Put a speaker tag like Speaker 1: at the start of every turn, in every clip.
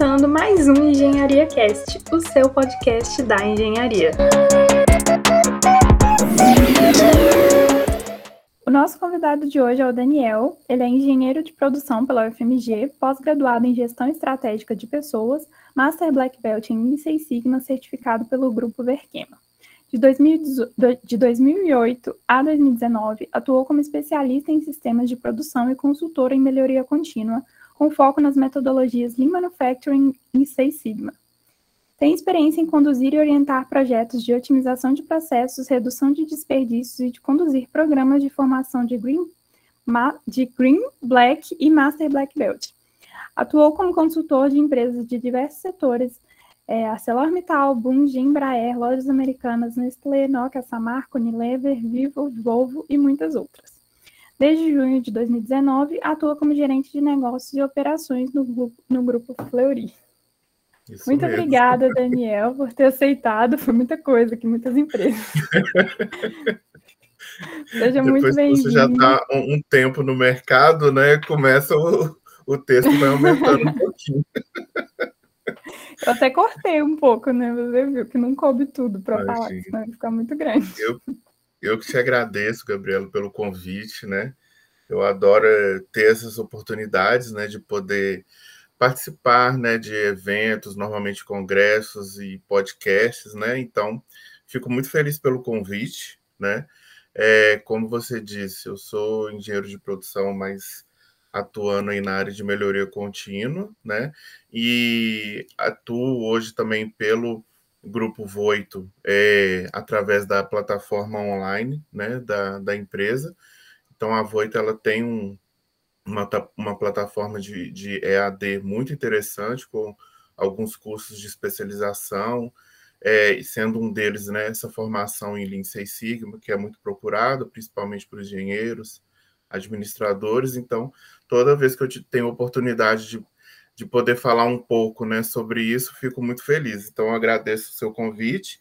Speaker 1: começando mais um Engenharia Cast, o seu podcast da engenharia. O nosso convidado de hoje é o Daniel. Ele é engenheiro de produção pela UFMG, pós-graduado em gestão estratégica de pessoas, Master Black Belt em Seis Sigma, certificado pelo Grupo Verkema. De, 2008 a 2019, atuou como especialista em sistemas de produção e consultor em melhoria contínua, com foco nas metodologias Lean Manufacturing e Six Sigma. Tem experiência em conduzir e orientar projetos de otimização de processos, redução de desperdícios e de conduzir programas de formação de Green, de green Black e Master Black Belt. Atuou como consultor de empresas de diversos setores, é, ArcelorMittal, Bunge, Embraer, Lojas Americanas, Nestlé, Nokia, Samarco, Unilever, Vivo, Volvo e muitas outras. Desde junho de 2019, atua como gerente de negócios e operações no grupo, no grupo Fleury. Isso Muito mesmo. obrigada, Daniel, por ter aceitado. Foi muita coisa aqui, muitas empresas.
Speaker 2: Seja Depois muito bem-vindo. Você já está um, um, tempo no mercado, né? Começa o, o texto vai aumentando um pouquinho.
Speaker 1: Eu até cortei um pouco, né? Você viu que não coube tudo para falar, senão ia ficar muito grande.
Speaker 2: Eu, eu que te agradeço, Gabriela, pelo convite, né? Eu adoro eh, ter essas oportunidades, né, de poder participar, né, de eventos, normalmente congressos e podcasts, né? Então, fico muito feliz pelo convite, né? É, como você disse, eu sou engenheiro de produção, mas atuando aí na área de melhoria contínua, né? E atuo hoje também pelo grupo Voito é, através da plataforma online, né, da, da empresa. Então a Voito ela tem um, uma, uma plataforma de, de EAD muito interessante com alguns cursos de especialização, é, sendo um deles né, essa formação em Lean Six Sigma, que é muito procurada, principalmente por engenheiros, administradores. Então, toda vez que eu tenho oportunidade de, de poder falar um pouco né, sobre isso, fico muito feliz. Então, agradeço o seu convite,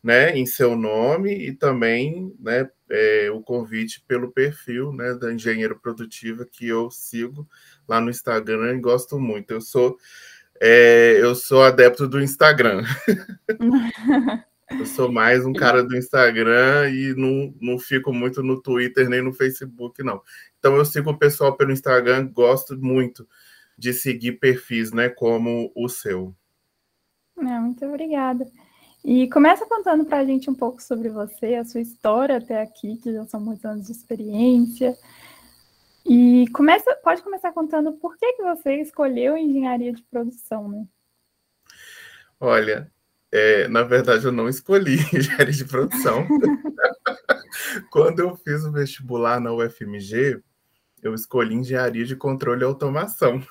Speaker 2: né, em seu nome e também né, é, o convite pelo perfil né, da Engenheiro Produtiva que eu sigo lá no Instagram e gosto muito. Eu sou é, eu sou adepto do Instagram. Eu sou mais um cara do Instagram e não, não fico muito no Twitter nem no Facebook, não. Então eu sigo o pessoal pelo Instagram, gosto muito de seguir perfis, né, como o seu.
Speaker 1: É, muito obrigada. E começa contando para a gente um pouco sobre você, a sua história até aqui, que já são muitos anos de experiência. E começa, pode começar contando por que, que você escolheu engenharia de produção, né?
Speaker 2: Olha, é, na verdade, eu não escolhi engenharia de produção. Quando eu fiz o vestibular na UFMG, eu escolhi engenharia de controle e automação.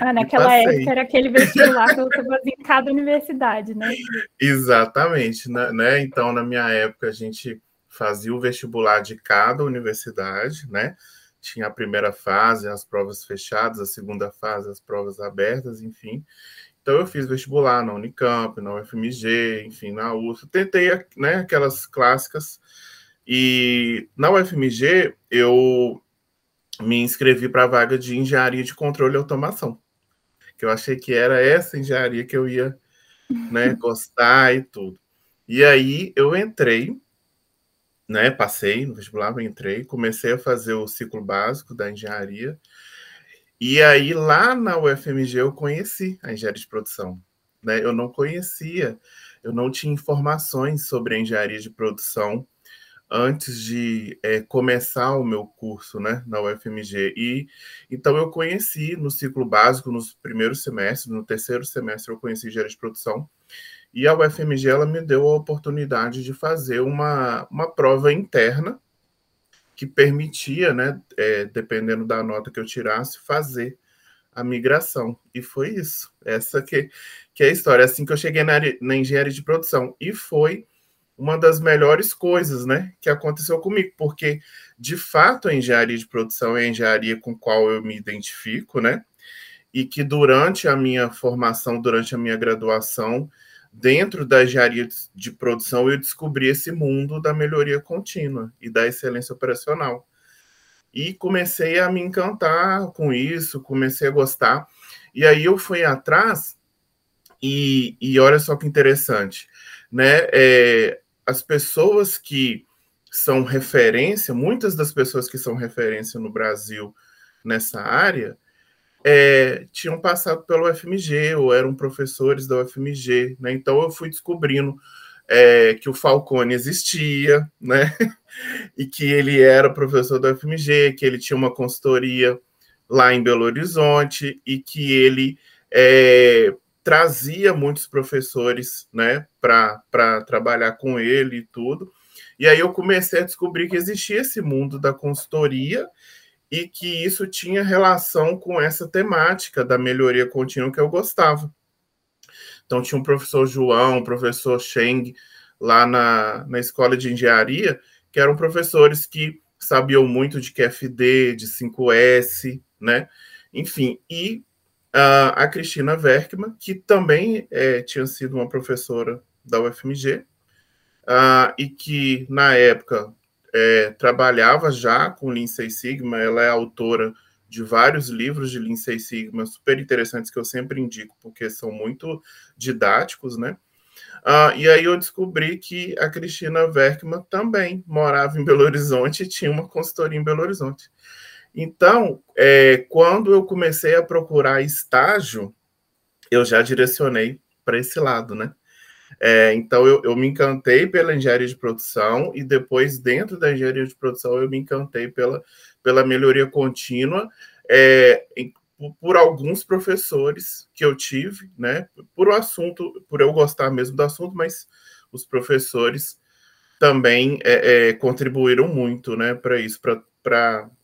Speaker 1: Ah, naquela época era aquele vestibular que eu fazia em cada universidade, né?
Speaker 2: Exatamente, né? Então, na minha época, a gente fazia o vestibular de cada universidade, né? Tinha a primeira fase, as provas fechadas, a segunda fase, as provas abertas, enfim. Então eu fiz vestibular na Unicamp, na UFMG, enfim, na USP. Tentei, né, aquelas clássicas. E na UFMG eu me inscrevi para a vaga de engenharia de controle e automação, que eu achei que era essa engenharia que eu ia, né, gostar e tudo. E aí eu entrei, né, passei no vestibular, entrei, comecei a fazer o ciclo básico da engenharia e aí, lá na UFMG, eu conheci a engenharia de produção. Né? Eu não conhecia, eu não tinha informações sobre a engenharia de produção antes de é, começar o meu curso né, na UFMG. E então eu conheci no ciclo básico, nos primeiros semestres, no terceiro semestre eu conheci engenharia de produção. E a UFMG ela me deu a oportunidade de fazer uma, uma prova interna que permitia, né, é, dependendo da nota que eu tirasse, fazer a migração. E foi isso. Essa que, que é a história. Assim que eu cheguei na, na engenharia de produção. E foi uma das melhores coisas né, que aconteceu comigo, porque de fato a engenharia de produção é a engenharia com qual eu me identifico, né? E que durante a minha formação, durante a minha graduação, dentro da engenharia de produção, eu descobri esse mundo da melhoria contínua e da excelência operacional. E comecei a me encantar com isso, comecei a gostar. E aí eu fui atrás e, e olha só que interessante, né? É, as pessoas que são referência, muitas das pessoas que são referência no Brasil nessa área, é, tinham passado pelo UFMG ou eram professores da UFMG, né? Então eu fui descobrindo é, que o Falcone existia, né? e que ele era professor da UFMG, que ele tinha uma consultoria lá em Belo Horizonte e que ele é, trazia muitos professores, né, para trabalhar com ele e tudo. E aí eu comecei a descobrir que existia esse mundo da consultoria e que isso tinha relação com essa temática da melhoria contínua que eu gostava. Então, tinha um professor João, um professor Cheng, lá na, na escola de engenharia, que eram professores que sabiam muito de QFD, de 5S, né? Enfim, e a Cristina Werkman, que também é, tinha sido uma professora da UFMG, uh, e que, na época, é, trabalhava já com Lean Six Sigma, ela é autora de vários livros de Lean Six Sigma super interessantes que eu sempre indico, porque são muito didáticos, né? Uh, e aí eu descobri que a Cristina Werkman também morava em Belo Horizonte e tinha uma consultoria em Belo Horizonte. Então, é, quando eu comecei a procurar estágio, eu já direcionei para esse lado, né? É, então, eu, eu, me encantei pela engenharia de produção e depois, dentro da engenharia de produção, eu me encantei pela, pela melhoria contínua é, em, por alguns professores que eu tive, né? Por o assunto, por eu gostar mesmo do assunto, mas os professores também é, é contribuíram muito, né, para isso, para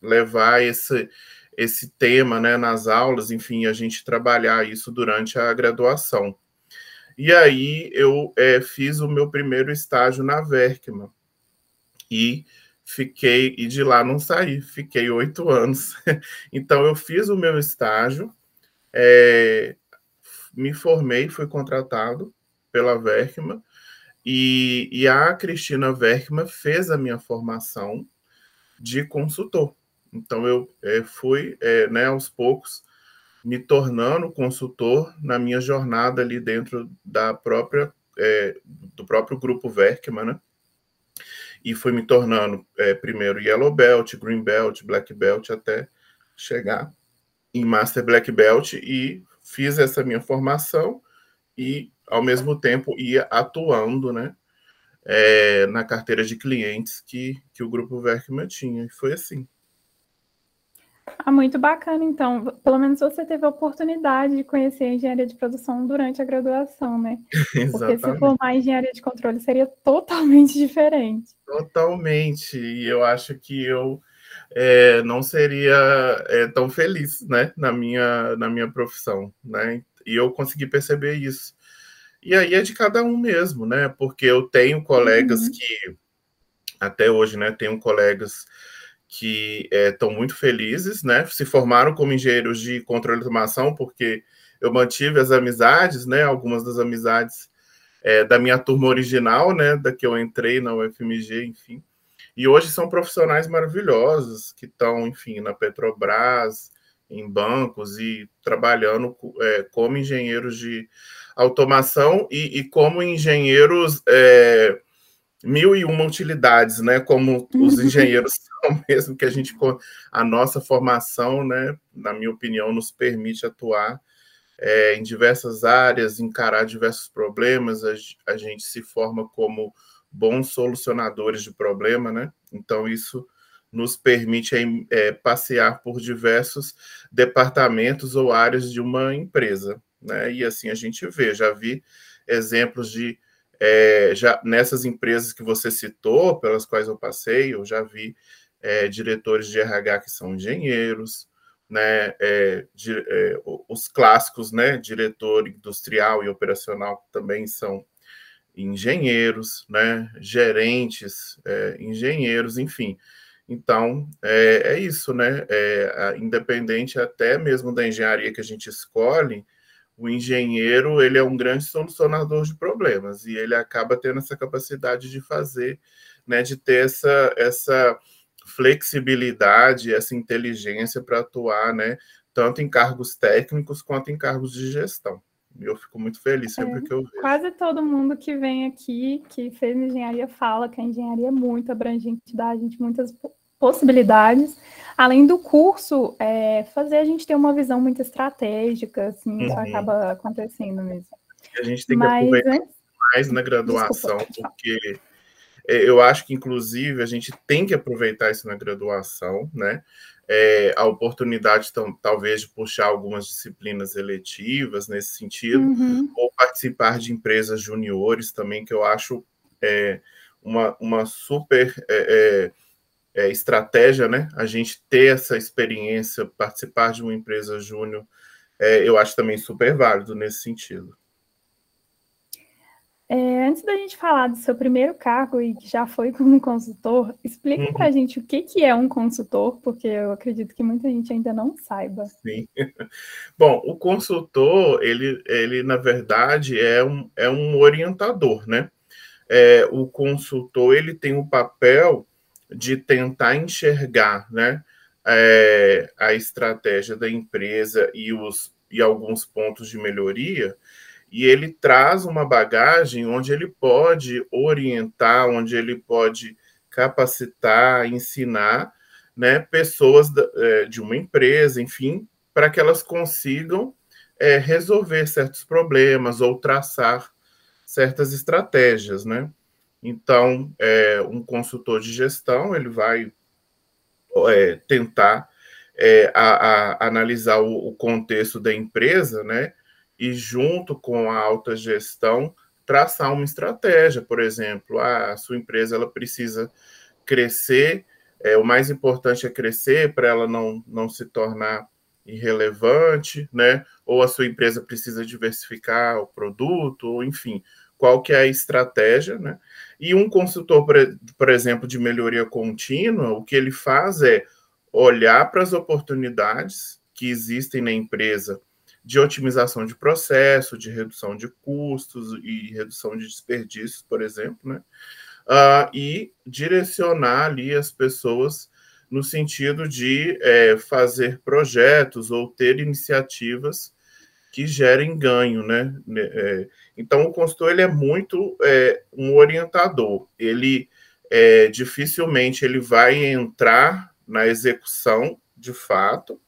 Speaker 2: levar esse, esse tema, né, nas aulas, enfim, a gente trabalhar isso durante a graduação. E aí eu é, fiz o meu primeiro estágio na Verkman. E fiquei, e de lá não saí, fiquei oito anos. então eu fiz o meu estágio, é, me formei, fui contratado pela Verkman, e, e a Cristina Verkman fez a minha formação de consultor. Então eu é, fui, é, né, aos poucos, me tornando consultor na minha jornada ali dentro da própria é, do próprio grupo Verkman, né? E fui me tornando é, primeiro Yellow Belt, Green Belt, Black Belt, até chegar em Master Black Belt e fiz essa minha formação e, ao mesmo tempo, ia atuando, né? É, na carteira de clientes que, que o grupo Verkman tinha. E foi assim.
Speaker 1: Ah, muito bacana, então. Pelo menos você teve a oportunidade de conhecer a engenharia de produção durante a graduação, né? Porque se for mais engenharia de controle, seria totalmente diferente.
Speaker 2: Totalmente. E eu acho que eu é, não seria é, tão feliz, né? Na minha, na minha profissão, né? E eu consegui perceber isso. E aí é de cada um mesmo, né? Porque eu tenho colegas uhum. que, até hoje, né? Tenho colegas que estão é, muito felizes, né? Se formaram como engenheiros de controle de automação, porque eu mantive as amizades, né? Algumas das amizades é, da minha turma original, né? Da que eu entrei na UFMG, enfim. E hoje são profissionais maravilhosos que estão, enfim, na Petrobras, em bancos e trabalhando é, como engenheiros de automação e, e como engenheiros é, mil e uma utilidades, né? Como os engenheiros são mesmo, que a gente, a nossa formação, né, na minha opinião, nos permite atuar é, em diversas áreas, encarar diversos problemas, a, a, gente se forma como bons solucionadores de problema, né? Então, isso nos permite é, passear por diversos departamentos ou áreas de uma empresa, né? E assim a gente vê, já vi exemplos de é, já nessas empresas que você citou, pelas quais eu passei, eu já vi é, diretores de RH que são engenheiros, né, é, é, os clássicos, né, diretor industrial e operacional também são engenheiros, né, gerentes, é, engenheiros, enfim. Então, é, é isso, né? É, independente até mesmo da engenharia que a gente escolhe, o engenheiro ele é um grande solucionador de problemas e ele acaba tendo essa capacidade de fazer, né, de ter essa, essa flexibilidade, essa inteligência para atuar, né, tanto em cargos técnicos quanto em cargos de gestão. Eu fico muito feliz sempre
Speaker 1: é,
Speaker 2: que eu vejo.
Speaker 1: Quase todo mundo que vem aqui, que fez engenharia, fala que a engenharia é muito abrangente, dá a gente muitas possibilidades. Além do curso, é, fazer a gente ter uma visão muito estratégica, assim, uhum. isso acaba acontecendo mesmo.
Speaker 2: A gente tem que Mas, aproveitar mais na graduação, Desculpa, porque é, eu acho que, inclusive, a gente tem que aproveitar isso na graduação, né? É, a oportunidade, então, talvez, de puxar algumas disciplinas eletivas nesse sentido, uhum. ou participar de empresas juniores também, que eu acho é, uma, uma super é, é, é estratégia, né? A gente ter essa experiência, participar de uma empresa júnior, eu acho também super válido nesse sentido.
Speaker 1: É, antes da gente falar do seu primeiro cargo e que já foi como consultor, explica uhum. para a gente o que, que é um consultor, porque eu acredito que muita gente ainda não saiba.
Speaker 2: Sim. Bom, o consultor, ele, ele na verdade, é um, é um orientador, né? É, o consultor, ele tem o papel de tentar enxergar, né? É, a estratégia da empresa e, os, e alguns pontos de melhoria e ele traz uma bagagem onde ele pode orientar, onde ele pode capacitar, ensinar né, pessoas é, de uma empresa, enfim, para que elas consigam é, resolver certos problemas ou traçar certas estratégias, né? Então, é, um consultor de gestão ele vai é, tentar é, a, a analisar o, o, contexto da empresa, né? E, junto com a alta gestão, traçar uma estratégia, por exemplo, ah, a sua empresa ela precisa crescer, é, o mais importante é crescer para ela não, não se tornar irrelevante, né? Ou a sua empresa precisa diversificar o produto, ou enfim, qual que é a estratégia, né? E um consultor, por exemplo, de melhoria contínua, o que ele faz é olhar para as oportunidades que existem na empresa de otimização de processo, de redução de custos e redução de desperdícios, por exemplo, né? Uh, e direcionar ali as pessoas no sentido de é, fazer projetos ou ter iniciativas que gerem ganho, né? É, então, o consultor ele é muito é, um orientador. Ele é, dificilmente ele vai entrar na execução de fato,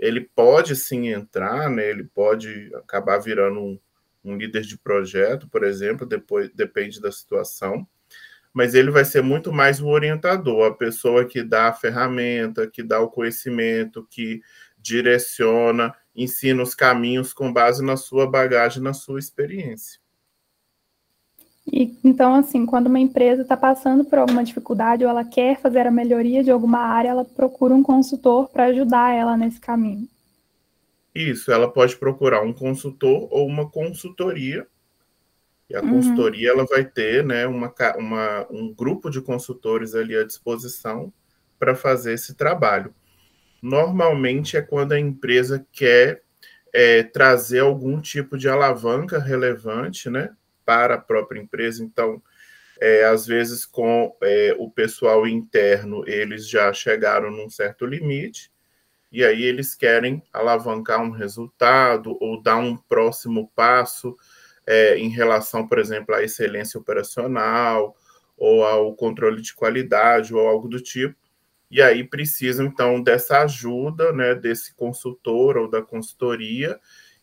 Speaker 2: ele pode sim entrar, né? Ele pode acabar virando um, um líder de projeto, por exemplo, depois depende da situação, mas ele vai ser muito mais o orientador, a pessoa que dá a ferramenta, que dá o conhecimento, que direciona, ensina os caminhos com base na sua bagagem, na sua experiência.
Speaker 1: E, então, assim, quando uma empresa está passando por alguma dificuldade ou ela quer fazer a melhoria de alguma área, ela procura um consultor para ajudar ela nesse caminho.
Speaker 2: Isso, ela pode procurar um consultor ou uma consultoria. E a uhum. consultoria ela vai ter né, uma, uma, um grupo de consultores ali à disposição para fazer esse trabalho. Normalmente é quando a empresa quer é, trazer algum tipo de alavanca relevante, né? Para a própria empresa. Então, é, às vezes, com é, o pessoal interno, eles já chegaram num certo limite, e aí eles querem alavancar um resultado ou dar um próximo passo é, em relação, por exemplo, à excelência operacional ou ao controle de qualidade ou algo do tipo. E aí precisam, então, dessa ajuda, né, desse consultor ou da consultoria,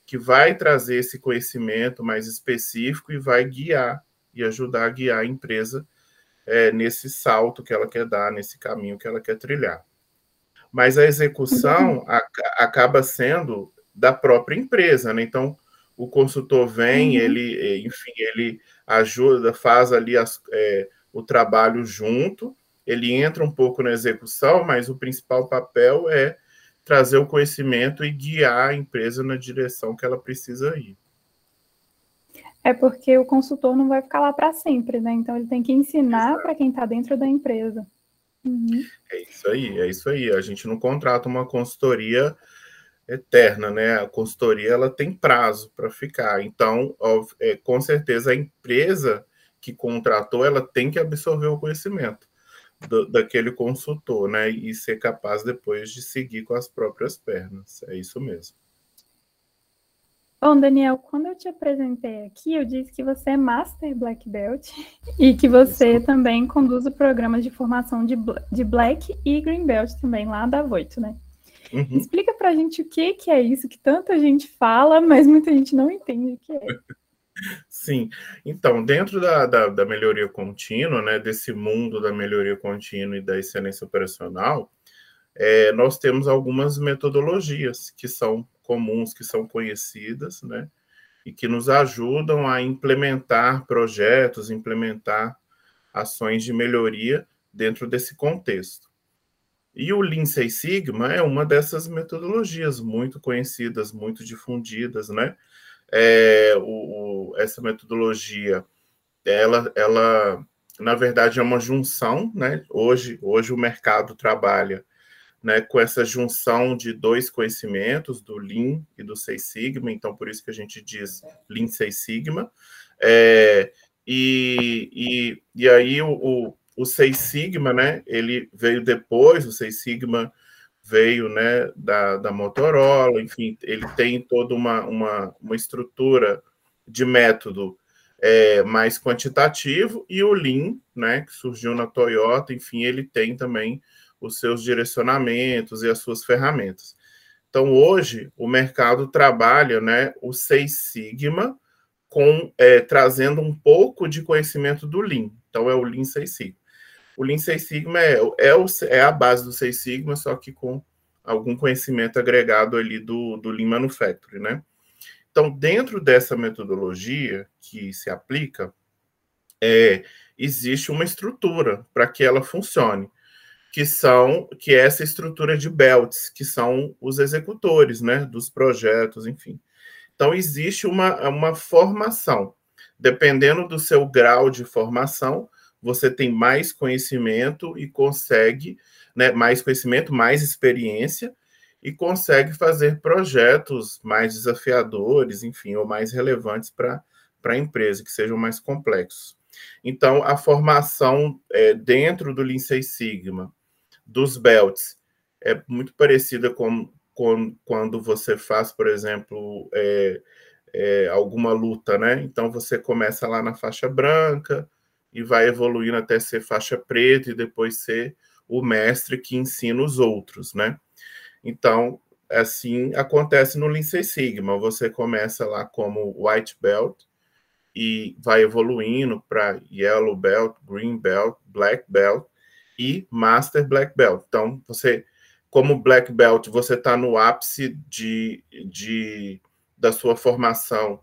Speaker 2: que vai trazer esse conhecimento mais específico e vai guiar e ajudar a guiar a empresa é, nesse salto que ela quer dar, nesse caminho que ela quer trilhar. Mas a execução a, acaba sendo da própria empresa, né? Então, o consultor vem, uhum. ele, enfim, ele ajuda, faz ali as, é, o trabalho junto, ele entra um pouco na execução, mas o principal papel é trazer o conhecimento e guiar a empresa na direção que ela precisa ir.
Speaker 1: É porque o consultor não vai ficar lá para sempre, né? Então ele tem que ensinar para quem está dentro da empresa.
Speaker 2: Uhum. É isso aí, é isso aí. A gente não contrata uma consultoria eterna, né? A consultoria ela tem prazo para ficar. Então, é, com certeza a empresa que contratou ela tem que absorver o conhecimento. Do, daquele consultor, né? E ser capaz depois de seguir com as próprias pernas. É isso mesmo.
Speaker 1: Bom, Daniel, quando eu te apresentei aqui, eu disse que você é Master Black Belt e que você também conduz o programa de formação de, de Black e Green Belt também lá da Voito, né? Uhum. Explica pra gente o que, que é isso que tanta gente fala, mas muita gente não entende o que é.
Speaker 2: Sim, então, dentro da, da, da, melhoria contínua, né, desse mundo da melhoria contínua e da excelência operacional, é, nós temos algumas metodologias que são comuns, que são conhecidas, né, e que nos ajudam a implementar projetos, implementar ações de melhoria dentro desse contexto. E o Lean Six Sigma é uma dessas metodologias muito conhecidas, muito difundidas, né? É, o, o, essa metodologia, ela, ela, na verdade, é uma junção, né? Hoje, hoje o mercado trabalha né, com essa junção de dois conhecimentos, do Lean e do Seis Sigma, então por isso que a gente diz Lean Seis Sigma. É, e, e, e aí o, o, o Seis Sigma, né, ele veio depois, o Seis Sigma veio né, da, da Motorola, enfim, ele tem toda uma, uma, uma estrutura de método é, mais quantitativo, e o Lean, né, que surgiu na Toyota, enfim, ele tem também os seus direcionamentos e as suas ferramentas. Então, hoje, o mercado trabalha né, o Seis Sigma com é, trazendo um pouco de conhecimento do Lean. Então, é o Lean Seis Sigma. O Lean Six Sigma é, é, o, é a base do Six Sigma, só que com algum conhecimento agregado ali do, do Lean Manufacturing, né? Então, dentro dessa metodologia que se aplica, é, existe uma estrutura para que ela funcione, que são que é essa estrutura de belts, que são os executores, né, dos projetos, enfim. Então, existe uma, uma formação. Dependendo do seu grau de formação, você tem mais conhecimento e consegue, né, mais conhecimento, mais experiência e consegue fazer projetos mais desafiadores, enfim, ou mais relevantes para a empresa, que sejam mais complexos. Então, a formação é, dentro do Six Sigma, dos belts, é muito parecida com, com quando você faz, por exemplo, é, é, alguma luta, né? Então, você começa lá na faixa branca, e vai evoluindo até ser faixa preta e depois ser o mestre que ensina os outros, né? Então, assim acontece no Six Sigma. Você começa lá como white belt e vai evoluindo para yellow belt, green belt, black belt e master black belt. Então, você como black belt, você está no ápice de, de, da sua formação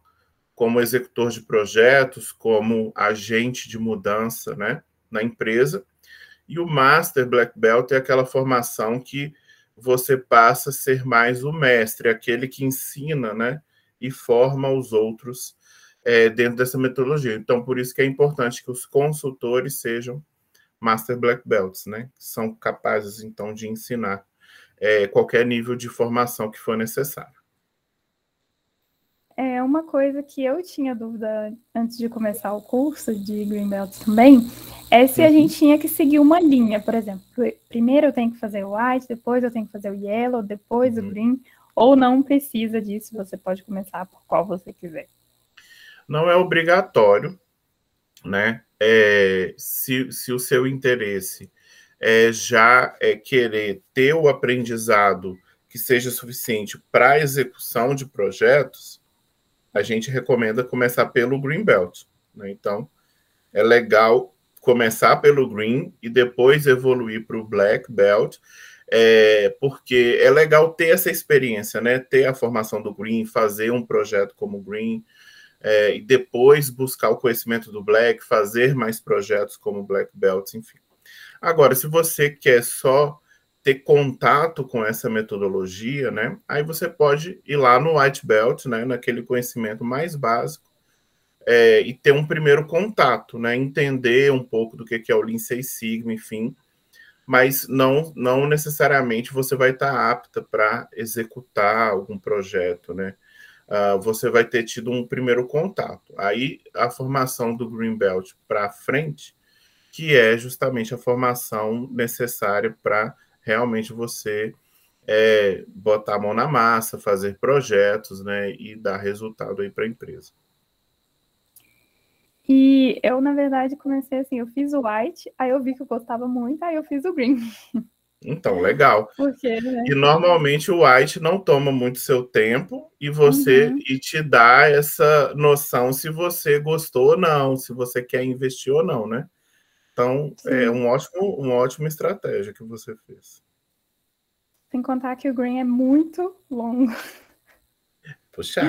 Speaker 2: como executor de projetos, como agente de mudança né, na empresa. E o Master Black Belt é aquela formação que você passa a ser mais o mestre, aquele que ensina né, e forma os outros é, dentro dessa metodologia. Então, por isso que é importante que os consultores sejam Master Black Belts, né? São capazes, então, de ensinar é, qualquer nível de formação que for necessário.
Speaker 1: É uma coisa que eu tinha dúvida antes de começar o curso de Greenbelt também, é se a uhum. gente tinha que seguir uma linha, por exemplo, primeiro eu tenho que fazer o white, depois eu tenho que fazer o yellow, depois uhum. o green, ou não precisa disso, você pode começar por qual você quiser.
Speaker 2: Não é obrigatório, né? É, se, se o seu interesse é já é querer ter o aprendizado que seja suficiente para a execução de projetos, a gente recomenda começar pelo Green Belt. Né? Então, é legal começar pelo Green e depois evoluir para o Black Belt, é, porque é legal ter essa experiência, né? Ter a formação do Green, fazer um projeto como Green, é, e depois buscar o conhecimento do Black, fazer mais projetos como Black Belt, enfim. Agora, se você quer só ter contato com essa metodologia, né? Aí você pode ir lá no White Belt, né? Naquele conhecimento mais básico é, e ter um primeiro contato, né? Entender um pouco do que é o Lean Six Sigma, enfim. Mas não, não necessariamente você vai estar apta para executar algum projeto, né? Uh, você vai ter tido um primeiro contato. Aí a formação do Green Belt para frente que é justamente a formação necessária para realmente você é, botar a mão na massa, fazer projetos, né, e dar resultado aí para a empresa.
Speaker 1: E eu, na verdade, comecei assim, eu fiz o white, aí eu vi que eu gostava muito, aí eu fiz o green.
Speaker 2: Então, legal.
Speaker 1: Porque, né?
Speaker 2: E normalmente o white não toma muito seu tempo e você uhum. e te dá essa noção se você gostou ou não, se você quer investir ou não, né? Então, é Sim. é um ótimo, uma ótima estratégia que você fez.
Speaker 1: Sem contar que o green é muito longo.
Speaker 2: Puxa,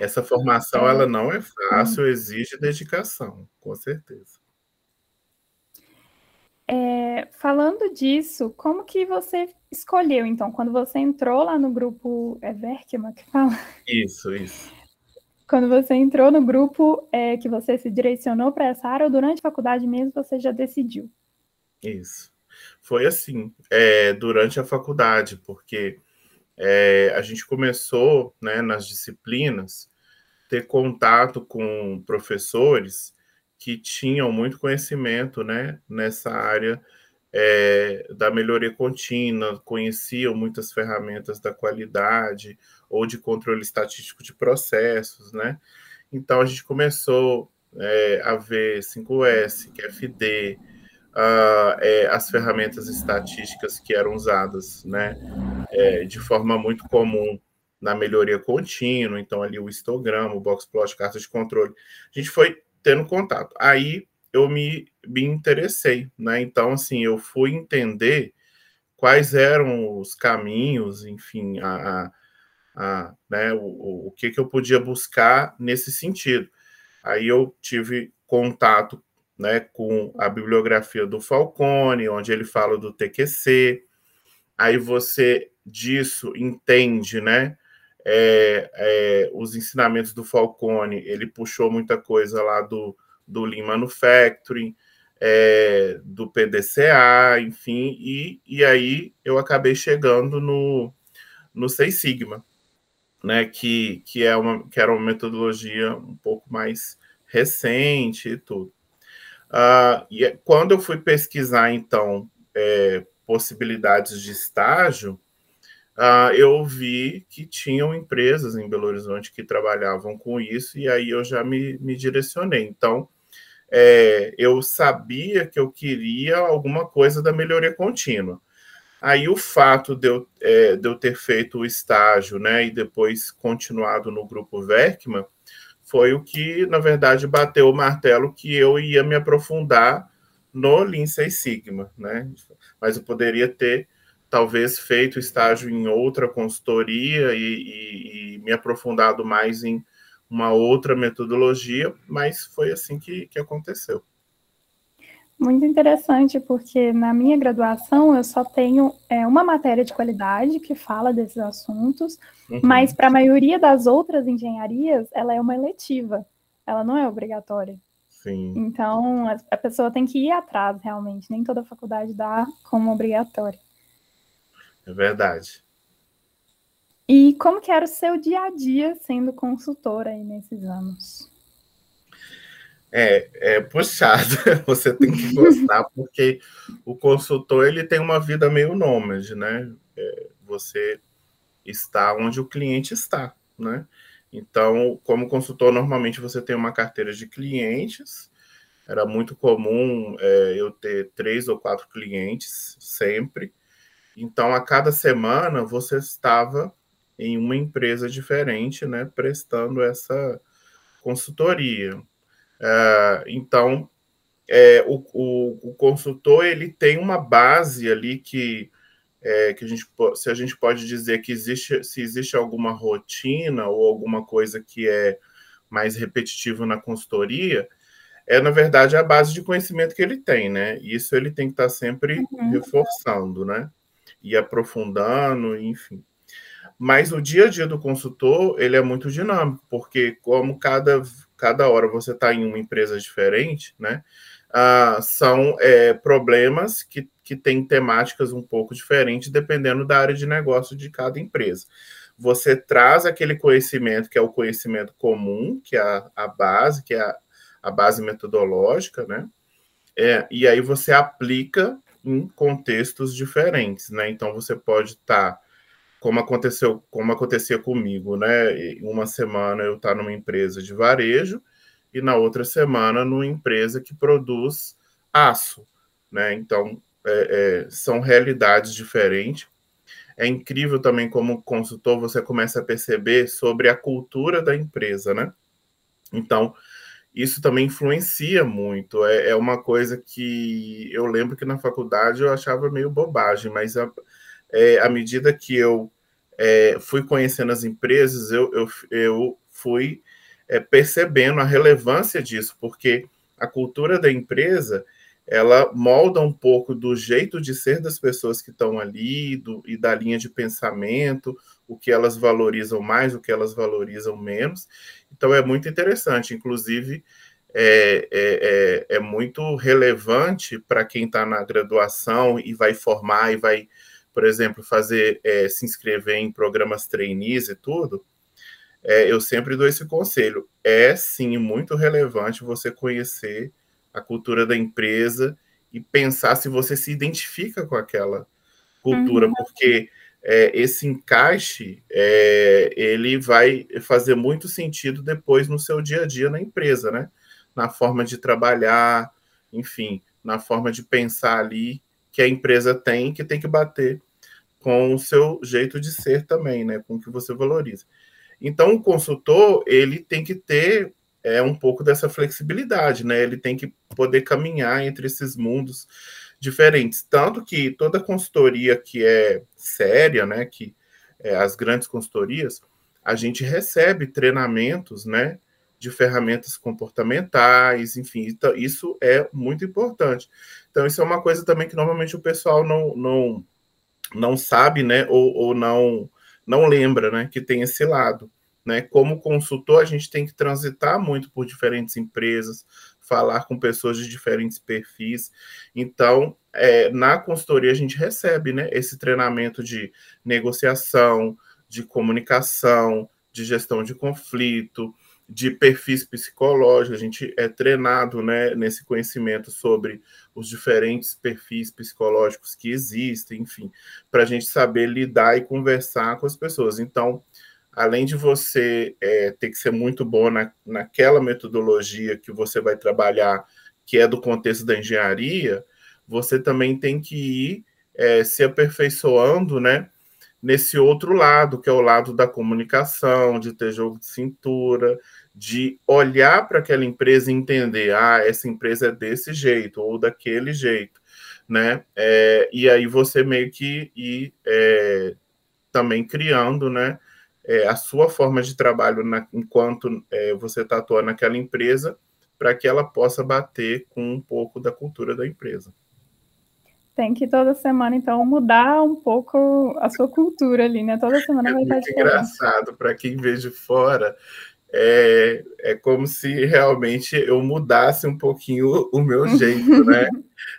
Speaker 2: essa formação é. ela não é fácil, exige dedicação, com certeza.
Speaker 1: É, falando disso, como que você escolheu, então, quando você entrou lá no grupo, é Verkman que fala?
Speaker 2: Isso, isso.
Speaker 1: Quando você entrou no grupo, é, que você se direcionou para essa área, ou durante a faculdade mesmo você já decidiu?
Speaker 2: Isso. Foi assim, é, durante a faculdade, porque é, a gente começou, né, nas disciplinas, ter contato com professores que tinham muito conhecimento né, nessa área é, da melhoria contínua, conheciam muitas ferramentas da qualidade ou de controle estatístico de processos, né? Então a gente começou é, a ver 5S, QFD, uh, é, as ferramentas estatísticas que eram usadas, né, é, de forma muito comum na melhoria contínua, então ali o histograma, o boxplot, carta de controle. A gente foi tendo contato. Aí eu me, me interessei, né? Então, assim, eu fui entender quais eram os caminhos, enfim, a, a, a né, o, o que, que eu podia buscar nesse sentido. Aí eu tive contato né, com a bibliografia do Falcone, onde ele fala do TQC. Aí você disso entende, né? é, é, os ensinamentos do Falcone, ele puxou muita coisa lá do, do Lean Manufacturing, é, do PDCA, enfim, e, e aí eu acabei chegando no, no Seis Sigma, né, que, que, é uma, que era uma metodologia um pouco mais recente e tudo. Uh, e é, quando eu fui pesquisar, então, é, possibilidades de estágio, uh, eu vi que tinham empresas em Belo Horizonte que trabalhavam com isso, e aí eu já me, me direcionei. Então, é, eu sabia que eu queria alguma coisa da melhoria contínua. Aí o fato de eu, é, de eu ter feito o estágio, né, e depois continuado no grupo Verkman, foi o que, na verdade, bateu o martelo que eu ia me aprofundar no Lean Six Sigma, né? Mas eu poderia ter talvez feito estágio em outra consultoria e, e, e, me aprofundado mais em uma outra metodologia, mas foi assim que, que aconteceu.
Speaker 1: Muito interessante, porque na minha graduação eu só tenho é, uma matéria de qualidade que fala desses assuntos, uhum. mas para a maioria das outras engenharias, ela é uma eletiva, ela não é obrigatória.
Speaker 2: Sim.
Speaker 1: Então, a, a pessoa tem que ir atrás, realmente, nem toda faculdade dá como obrigatória.
Speaker 2: É verdade.
Speaker 1: E como que era o seu dia a dia sendo consultora aí nesses anos?
Speaker 2: É, é puxado. Você tem que gostar, porque o consultor ele tem uma vida meio nômade, né? É, você está onde o cliente está, né? Então, como consultor, normalmente você tem uma carteira de clientes. Era muito comum é, eu ter três ou quatro clientes sempre. Então, a cada semana você estava em uma empresa diferente, né, prestando essa consultoria. Uh, então, é, o, o, o, consultor ele tem uma base ali que, é, que a gente, se a gente pode dizer que existe, se existe alguma rotina ou alguma coisa que é mais repetitivo na consultoria, é na verdade a base de conhecimento que ele tem, né? Isso ele tem que estar sempre uhum. reforçando, né? e aprofundando, enfim. Mas o dia a dia do consultor, ele é muito dinâmico, porque como cada, cada hora você está em uma empresa diferente, né, ah, são é, problemas que, que têm temáticas um pouco diferentes, dependendo da área de negócio de cada empresa. Você traz aquele conhecimento, que é o conhecimento comum, que é a, a base, que é a, a base metodológica, né, é, e aí você aplica em contextos diferentes, né? Então você pode estar, tá, como aconteceu, como acontecia comigo, né? Uma semana eu estar tá numa empresa de varejo e na outra semana numa empresa que produz aço, né? Então é, é, são realidades diferentes. É incrível também como consultor você começa a perceber sobre a cultura da empresa, né? Então isso também influencia muito. É, é, uma coisa que eu lembro que na faculdade eu achava meio bobagem, mas a, é, à medida que eu é, fui conhecendo as empresas, eu, eu, eu fui é, percebendo a relevância disso, porque a cultura da empresa ela molda um pouco do jeito de ser das pessoas que estão ali do, e da linha de pensamento, o que elas valorizam mais, o que elas valorizam menos. Então é muito interessante, inclusive é, é, é, é muito relevante para quem está na graduação e vai formar e vai, por exemplo, fazer é, se inscrever em programas trainees e tudo. É, eu sempre dou esse conselho. É sim muito relevante você conhecer a cultura da empresa e pensar se você se identifica com aquela cultura, uhum. porque é, esse encaixe é, ele vai fazer muito sentido depois no seu dia a dia na empresa, né? Na forma de trabalhar, enfim, na forma de pensar ali que a empresa tem, que tem que bater com o seu jeito de ser também, né? Com o que você valoriza. Então, o consultor ele tem que ter é um pouco dessa flexibilidade, né? Ele tem que poder caminhar entre esses mundos diferentes. Tanto que toda consultoria que é séria, né? Que é, as grandes consultorias, a gente recebe treinamentos, né? De ferramentas comportamentais, enfim, então, isso é muito importante. Então, isso é uma coisa também que normalmente o pessoal não, não, não sabe, né? Ou, ou não, não lembra, né? Que tem esse lado. Né? Como consultor, a gente tem que transitar muito por diferentes empresas, falar com pessoas de diferentes perfis. Então, é, na consultoria, a gente recebe né, esse treinamento de negociação, de comunicação, de gestão de conflito, de perfis psicológicos. A gente é treinado né, nesse conhecimento sobre os diferentes perfis psicológicos que existem, enfim, para a gente saber lidar e conversar com as pessoas. Então, além de você é, ter que ser muito bom na, naquela metodologia que você vai trabalhar, que é do contexto da engenharia, você também tem que ir é, se aperfeiçoando, né? Nesse outro lado, que é o lado da comunicação, de ter jogo de cintura, de olhar para aquela empresa e entender, ah, essa empresa é desse jeito ou daquele jeito, né? É, e aí você meio que ir é, também criando, né? é, a sua forma de trabalho na, enquanto é, você está atuando naquela empresa, para que ela possa bater com um pouco da cultura da empresa.
Speaker 1: Tem que toda semana, então, mudar um pouco a sua cultura ali, né? Toda semana é vai
Speaker 2: estar diferente. engraçado, para quem vê de fora, é, é como se realmente eu mudasse um pouquinho o meu jeito, né?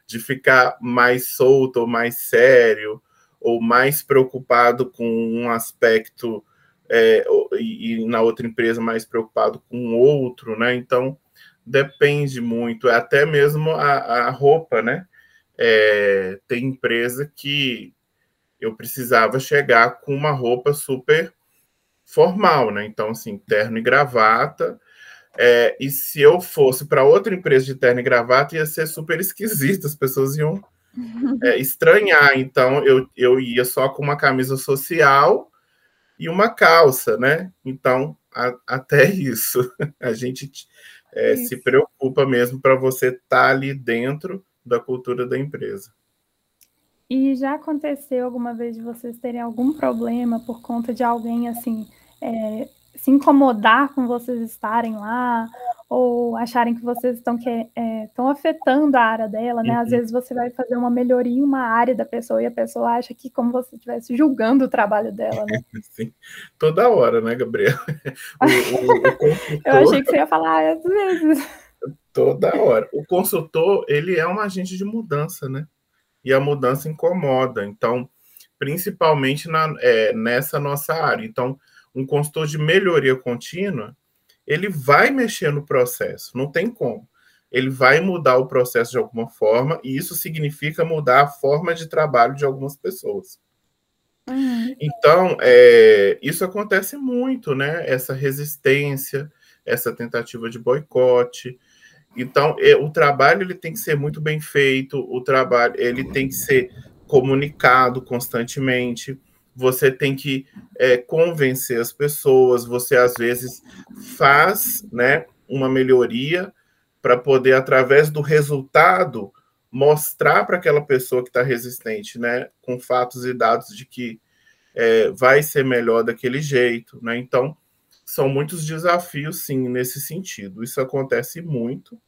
Speaker 2: De ficar mais solto, ou mais sério, ou mais preocupado com um aspecto é, e, e, na outra empresa mais preocupado com outro, né? Então depende muito, é até mesmo a, a roupa, né? É, tem empresa que eu precisava chegar com uma roupa super formal, né? Então, assim, terno e gravata. É, e se eu fosse para outra empresa de terno e gravata, ia ser super esquisito, as pessoas iam é, estranhar. Então, eu, eu ia só com uma camisa social e uma calça, né? Então, a, até isso, a gente é, isso. se preocupa mesmo para você estar tá ali dentro da cultura da empresa.
Speaker 1: E já aconteceu alguma vez de vocês terem algum problema por conta de alguém assim é, se incomodar com vocês estarem lá ou acharem que vocês estão que, é, estão afetando a área dela, né? Uhum. Às vezes você vai fazer uma melhoria em uma área da pessoa e a pessoa acha que como você estivesse julgando o trabalho dela, né?
Speaker 2: Sim, toda hora, né, Gabriel?
Speaker 1: Consultor... Eu achei que você ia falar às vezes.
Speaker 2: Toda hora. O consultor, ele é um agente de mudança, né? E a mudança incomoda. Então, principalmente na, é, nessa nossa área. Então, um consultor de melhoria contínua, ele vai mexer no processo, não tem como. ele vai mudar o processo de alguma forma, e isso significa mudar a forma de trabalho de algumas pessoas. Uhum. Então, é, isso acontece muito, né? Essa resistência, essa tentativa de boicote. Então, é, o trabalho ele tem que ser muito bem feito, o trabalho ele tem que ser comunicado constantemente. Você tem que é, convencer as pessoas. Você às vezes faz, né, uma melhoria para poder, através do resultado, mostrar para aquela pessoa que está resistente, né, com fatos e dados de que é, vai ser melhor daquele jeito, né? Então, são muitos desafios, sim, nesse sentido. Isso acontece muito,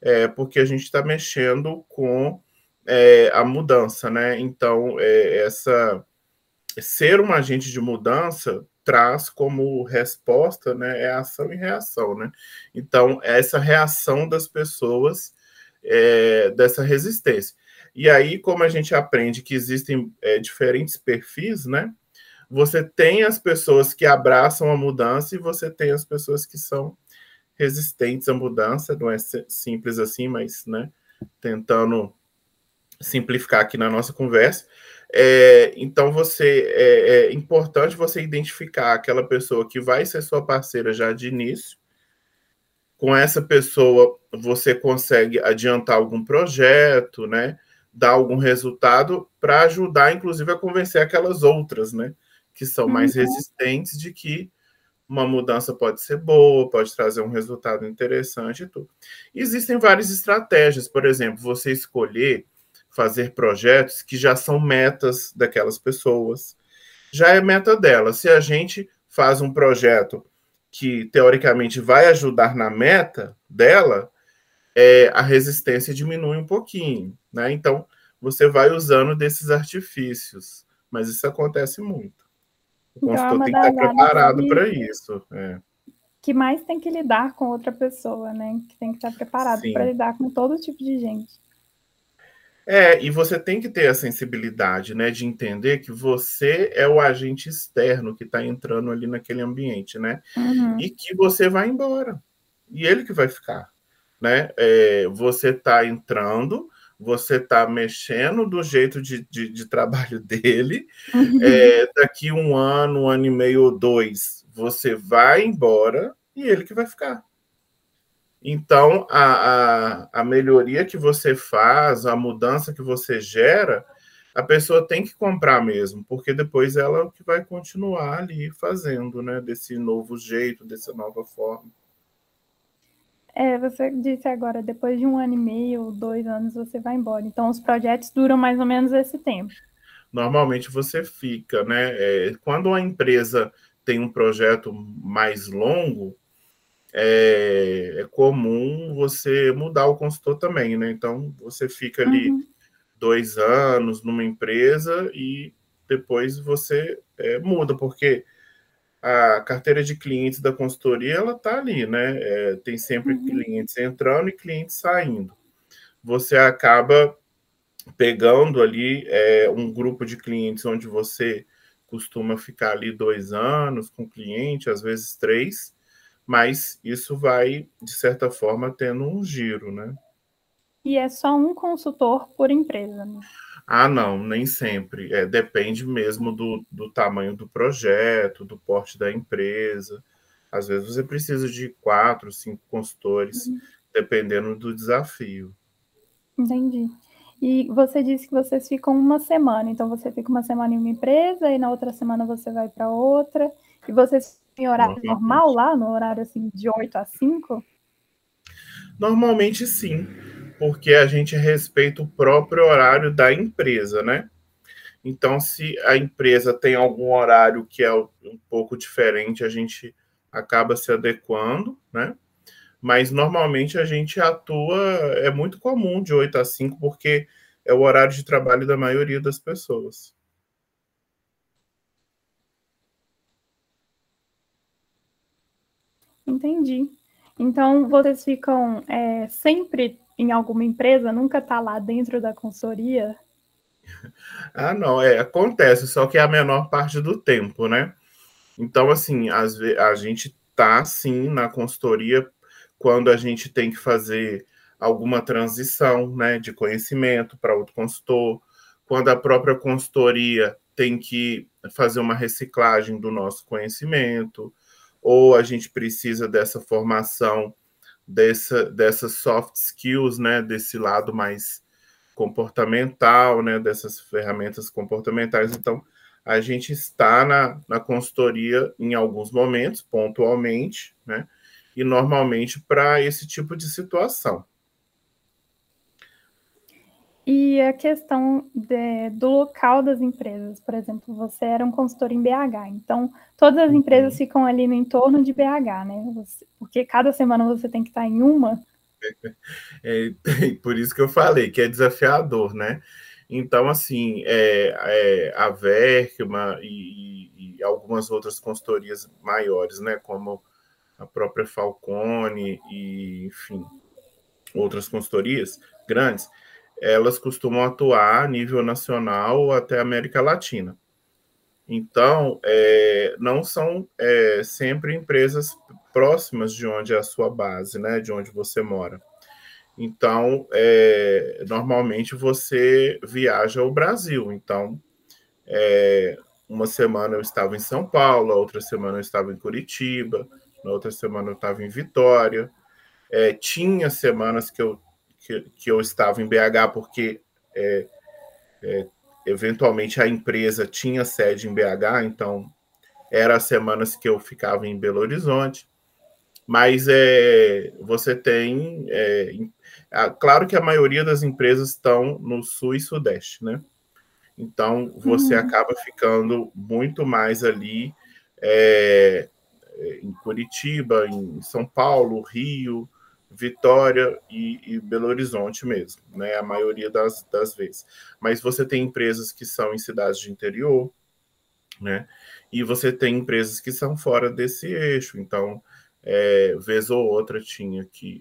Speaker 2: é, porque a gente está mexendo com é, a mudança, né? Então, é, essa ser um agente de mudança traz como resposta, né, é ação e reação, né? Então, é essa reação das pessoas é, dessa resistência. E aí, como a gente aprende que existem é, diferentes perfis, né? Você tem as pessoas que abraçam a mudança e você tem as pessoas que são resistentes à mudança. Não é simples assim, mas, né? Tentando simplificar aqui na nossa conversa. É, então, você é, é, importante você identificar aquela pessoa que vai ser sua parceira já de início. Com essa pessoa, você consegue adiantar algum projeto, né? Dar algum resultado para ajudar, inclusive, a convencer aquelas outras, né? Que são mais uhum. resistentes de que uma mudança pode ser boa, pode trazer um resultado interessante e tudo. Existem várias estratégias, por exemplo, você escolher fazer projetos que já são metas daquelas pessoas. Já é meta delas. Se a gente faz um projeto que teoricamente vai ajudar na meta dela, é, a resistência diminui um pouquinho, né? Então você vai usando desses artifícios, mas isso acontece muito. O então, consultor tem que estar preparado para isso. É.
Speaker 1: Que mais tem que lidar com outra pessoa, né? Que tem que estar preparado para lidar com todo tipo de gente.
Speaker 2: É, e você tem que ter a sensibilidade, né, de entender que você é o agente externo que está entrando ali naquele ambiente, né, uhum. e que você vai embora e ele que vai ficar, né? É, você está entrando, você está mexendo do jeito de, de, de trabalho dele. Uhum. É, daqui um ano, um ano e meio ou dois, você vai embora e ele que vai ficar. Então, a, a, a melhoria que você faz, a mudança que você gera, a pessoa tem que comprar mesmo, porque depois ela é que vai continuar ali fazendo, né? Desse novo jeito, dessa nova forma.
Speaker 1: É, você disse agora, depois de um ano e meio, dois anos, você vai embora. Então, os projetos duram mais ou menos esse tempo.
Speaker 2: Normalmente você fica, né? É, quando a empresa tem um projeto mais longo, é, é, comum você mudar o consultor também, né? Então você fica ali uhum. dois anos numa empresa e depois você é, muda, porque a carteira de clientes da consultoria ela tá ali, né? É, tem sempre uhum. clientes entrando e clientes saindo. Você acaba pegando ali é, um grupo de clientes onde você costuma ficar ali dois anos com cliente, às vezes três, mas isso vai, de certa forma, tendo um giro, né?
Speaker 1: E é só um consultor por empresa, né?
Speaker 2: Ah, não, nem sempre. É, depende mesmo do, do tamanho do projeto, do porte da empresa. Às vezes você precisa de quatro, cinco consultores, uhum. dependendo do desafio.
Speaker 1: Entendi. E você disse que vocês ficam uma semana, então você fica uma semana em uma empresa e na outra semana você vai para outra, e vocês em horário normal lá, no horário assim de 8 a 5?
Speaker 2: Normalmente sim, porque a gente respeita o próprio horário da empresa, né? Então, se a empresa tem algum horário que é um pouco diferente, a gente acaba se adequando, né? Mas normalmente a gente atua, é muito comum de 8 a 5, porque é o horário de trabalho da maioria das pessoas.
Speaker 1: Entendi. Então, vocês ficam é, sempre em alguma empresa, nunca está lá dentro da consultoria?
Speaker 2: Ah, não, é, acontece, só que é a menor parte do tempo, né? Então, assim, vezes, a gente tá sim na consultoria quando a gente tem que fazer alguma transição né, de conhecimento para outro consultor, quando a própria consultoria tem que fazer uma reciclagem do nosso conhecimento, ou a gente precisa dessa formação, dessa, dessas soft skills, né, desse lado mais comportamental, né, dessas ferramentas comportamentais. Então, a gente está na, na consultoria em alguns momentos, pontualmente, né, e normalmente para esse tipo de situação.
Speaker 1: E a questão de, do local das empresas, por exemplo, você era um consultor em BH, então todas as empresas uhum. ficam ali no entorno de BH, né? Você, porque cada semana você tem que estar em uma.
Speaker 2: É, por isso que eu falei que é desafiador, né? Então, assim, é, é a Verkma e, e, e, algumas outras consultorias maiores, né? Como a própria Falcone e, enfim, outras consultorias grandes, elas costumam atuar a nível nacional até América Latina. Então, é, não são é, sempre empresas próximas de onde é a sua base, né, de onde você mora. Então, é, normalmente você viaja ao Brasil. Então, é, uma semana eu estava em São Paulo, outra semana eu estava em Curitiba, na outra semana eu estava em Vitória. É, tinha semanas que eu que, que eu estava em BH, porque é, é, eventualmente a empresa tinha sede em BH, então eram as semanas que eu ficava em Belo Horizonte. Mas é, você tem. É, claro que a maioria das empresas estão no sul e sudeste, né? Então você uhum. acaba ficando muito mais ali é, em Curitiba, em São Paulo, Rio, Vitória e, e, Belo Horizonte mesmo, né? A maioria das, das vezes. Mas você tem empresas que são em cidades de interior, né? E você tem empresas que são fora desse eixo. Então, é, vez ou outra tinha que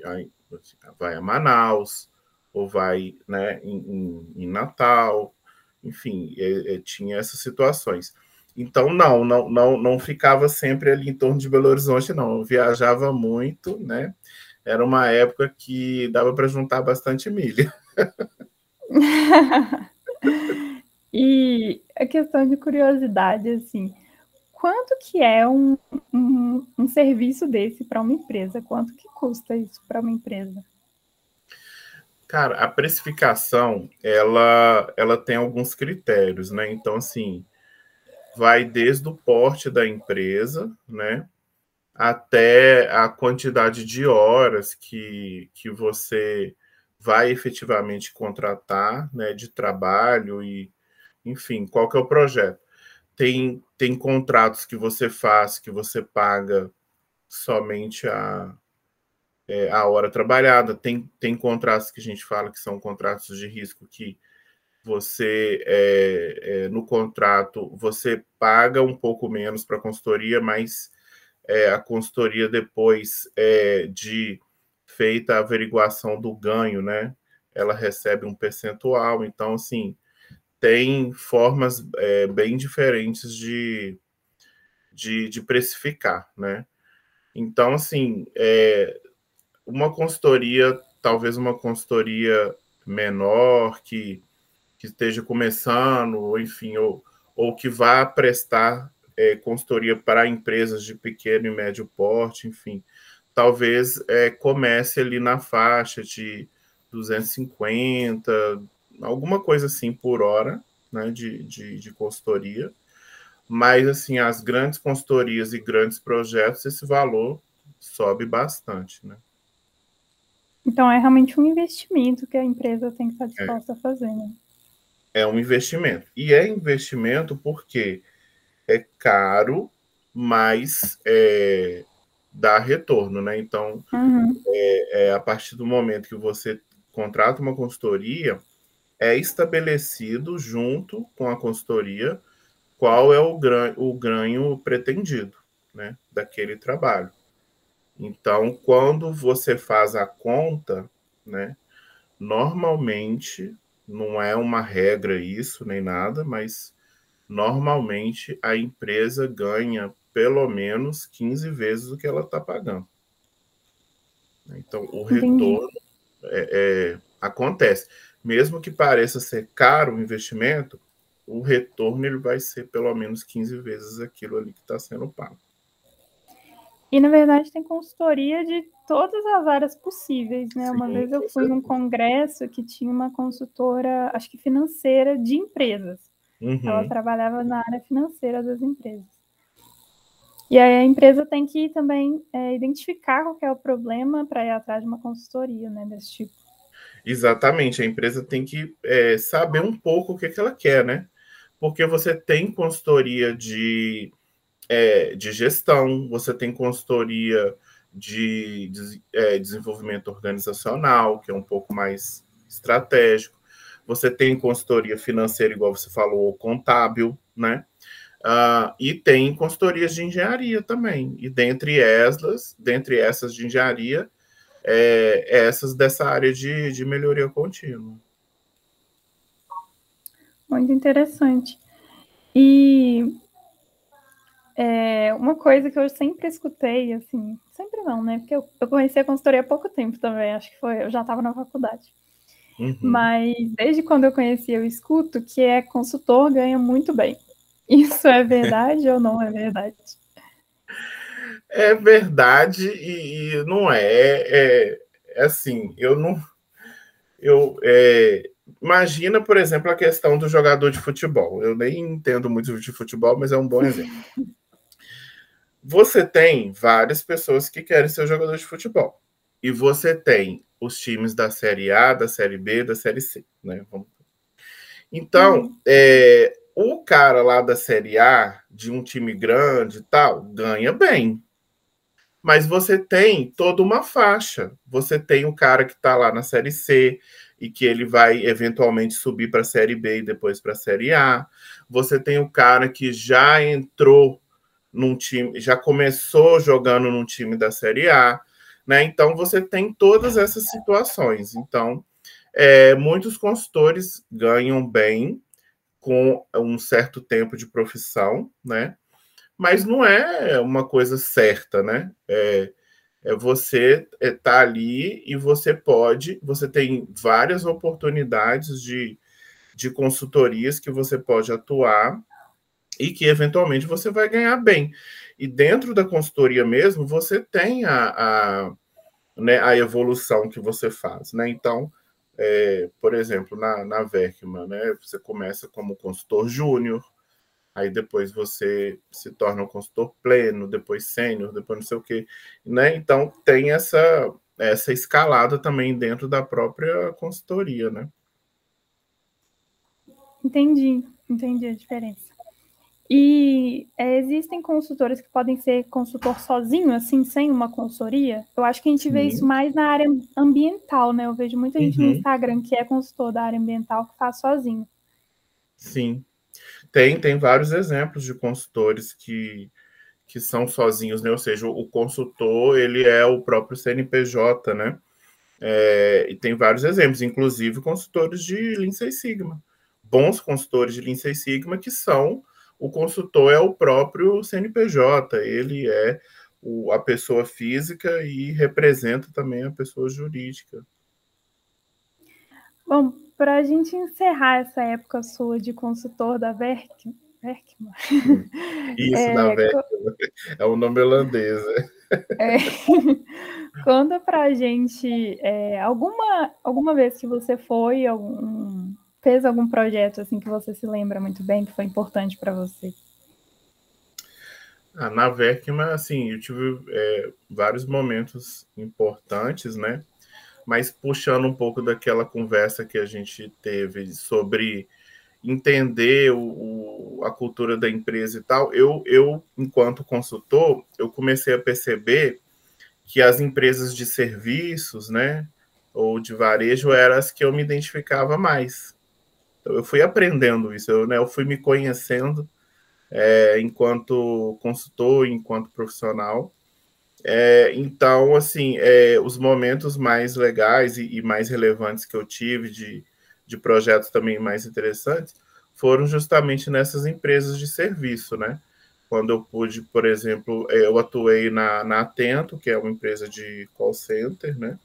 Speaker 2: vai a Manaus ou vai, né? Em, em, em Natal, enfim, é, é, tinha essas situações. Então, não, não, não, não ficava sempre ali em torno de Belo Horizonte, não. Eu viajava muito, né? Era uma época que dava para juntar bastante milho.
Speaker 1: e a questão de curiosidade, assim, quanto que é um, um, um serviço desse para uma empresa? Quanto que custa isso para uma empresa?
Speaker 2: Cara, a precificação, ela, ela tem alguns critérios, né? Então, assim, vai desde o porte da empresa, né? Até a quantidade de horas que, que você vai efetivamente contratar né, de trabalho e, enfim, qual que é o projeto. Tem, tem contratos que você faz que você paga somente a, é, a hora trabalhada, tem, tem contratos que a gente fala que são contratos de risco que você é, é, no contrato você paga um pouco menos para a consultoria, mas é, a consultoria depois é, de feita a averiguação do ganho, né? Ela recebe um percentual. Então, assim, tem formas é, bem diferentes de, de, de, precificar, né? Então, assim, é, uma consultoria, talvez uma consultoria menor que, que esteja começando, ou enfim, ou, ou que vá prestar é, consultoria para empresas de pequeno e médio porte, enfim, talvez é, comece ali na faixa de 250, alguma coisa assim por hora, né, de, de, de consultoria. Mas, assim, as grandes consultorias e grandes projetos, esse valor sobe bastante, né?
Speaker 1: Então, é realmente um investimento que a empresa tem que estar disposta é. a fazer, né?
Speaker 2: É um investimento. E é investimento porque é caro, mas é, dá retorno, né? Então, uhum. é, é, a partir do momento que você contrata uma consultoria, é estabelecido junto com a consultoria qual é o, gran, o ganho pretendido, né, daquele trabalho. Então, quando você faz a conta, né, normalmente não é uma regra isso nem nada, mas normalmente a empresa ganha pelo menos 15 vezes o que ela está pagando. Então, o retorno é, é, acontece. Mesmo que pareça ser caro o investimento, o retorno ele vai ser pelo menos 15 vezes aquilo ali que está sendo pago.
Speaker 1: E, na verdade, tem consultoria de todas as áreas possíveis, né? Sim, uma vez eu fui num congresso que tinha uma consultora, acho que financeira, de empresas. Uhum. Ela trabalhava na área financeira das empresas. E aí a empresa tem que também é, identificar qual é o problema para ir atrás de uma consultoria, né, desse tipo.
Speaker 2: Exatamente, a empresa tem que é, saber um pouco o que, que ela quer, né? Porque você tem consultoria de, é, de gestão, você tem consultoria de, de é, desenvolvimento organizacional, que é um pouco mais estratégico, você tem consultoria financeira, igual você falou, contábil, né? Uh, e tem consultorias de engenharia também. E dentre essas, dentre essas de engenharia, é, é, essas dessa área de, de melhoria contínua.
Speaker 1: Muito interessante. E é, uma coisa que eu sempre escutei, assim, sempre não, né? Porque eu, eu conheci a consultoria há pouco tempo também, acho que foi, eu já estava na faculdade. Uhum. Mas desde quando eu conheci, eu escuto que é consultor ganha muito bem. Isso é verdade ou não é verdade?
Speaker 2: É verdade e, e não é. é. é. assim, eu não. Eu, é, imagina, por exemplo, a questão do jogador de futebol. Eu nem entendo muito de futebol, mas é um bom exemplo. Você tem várias pessoas que querem ser jogador de futebol. E você tem os times da Série A, da Série B, da Série C. Né? Então, hum. é, o cara lá da Série A, de um time grande e tal, ganha bem. Mas você tem toda uma faixa. Você tem o cara que está lá na Série C e que ele vai eventualmente subir para a Série B e depois para a Série A. Você tem o cara que já entrou num time, já começou jogando num time da Série A. Né? Então você tem todas essas situações. Então, é, muitos consultores ganham bem com um certo tempo de profissão, né? Mas não é uma coisa certa, né? É, é você estar tá ali e você pode, você tem várias oportunidades de, de consultorias que você pode atuar e que eventualmente você vai ganhar bem. E dentro da consultoria mesmo, você tem a, a, né, a evolução que você faz, né? Então, é, por exemplo, na, na Verkman, né? Você começa como consultor júnior, aí depois você se torna um consultor pleno, depois sênior, depois não sei o quê, né? Então tem essa essa escalada também dentro da própria consultoria, né?
Speaker 1: Entendi, entendi a diferença. E é, existem consultores que podem ser consultor sozinho, assim, sem uma consultoria. Eu acho que a gente vê isso mais na área ambiental, né? Eu vejo muita gente uhum. no Instagram que é consultor da área ambiental que faz sozinho.
Speaker 2: Sim. Tem, tem vários exemplos de consultores que, que são sozinhos, né? Ou seja, o consultor, ele é o próprio CNPJ, né? É, e tem vários exemplos, inclusive consultores de Lean Six Sigma. Bons consultores de Lean Six Sigma que são o consultor é o próprio CNPJ, ele é o, a pessoa física e representa também a pessoa jurídica.
Speaker 1: Bom, para a gente encerrar essa época sua de consultor da Verk, Verkman.
Speaker 2: Isso, é, da Verkman. É o nome holandês. Né?
Speaker 1: É. Conta para a gente é, alguma, alguma vez que você foi algum, fez algum projeto assim que você se lembra muito bem, que foi importante para você?
Speaker 2: Ah, na Verkman, assim, eu tive é, vários momentos importantes, né? Mas puxando um pouco daquela conversa que a gente teve sobre entender o, o, a cultura da empresa e tal, eu, eu, enquanto consultor, eu comecei a perceber que as empresas de serviços, né, ou de varejo, eram as que eu me identificava mais. Eu fui aprendendo isso, eu, né, eu fui me conhecendo é, enquanto consultor, enquanto profissional. É, então, assim, é, os momentos mais legais e, e, mais relevantes que eu tive de, de projetos também mais interessantes foram justamente nessas empresas de serviço, né? Quando eu pude, por exemplo, eu atuei na, na Atento, que é uma empresa de call center, né?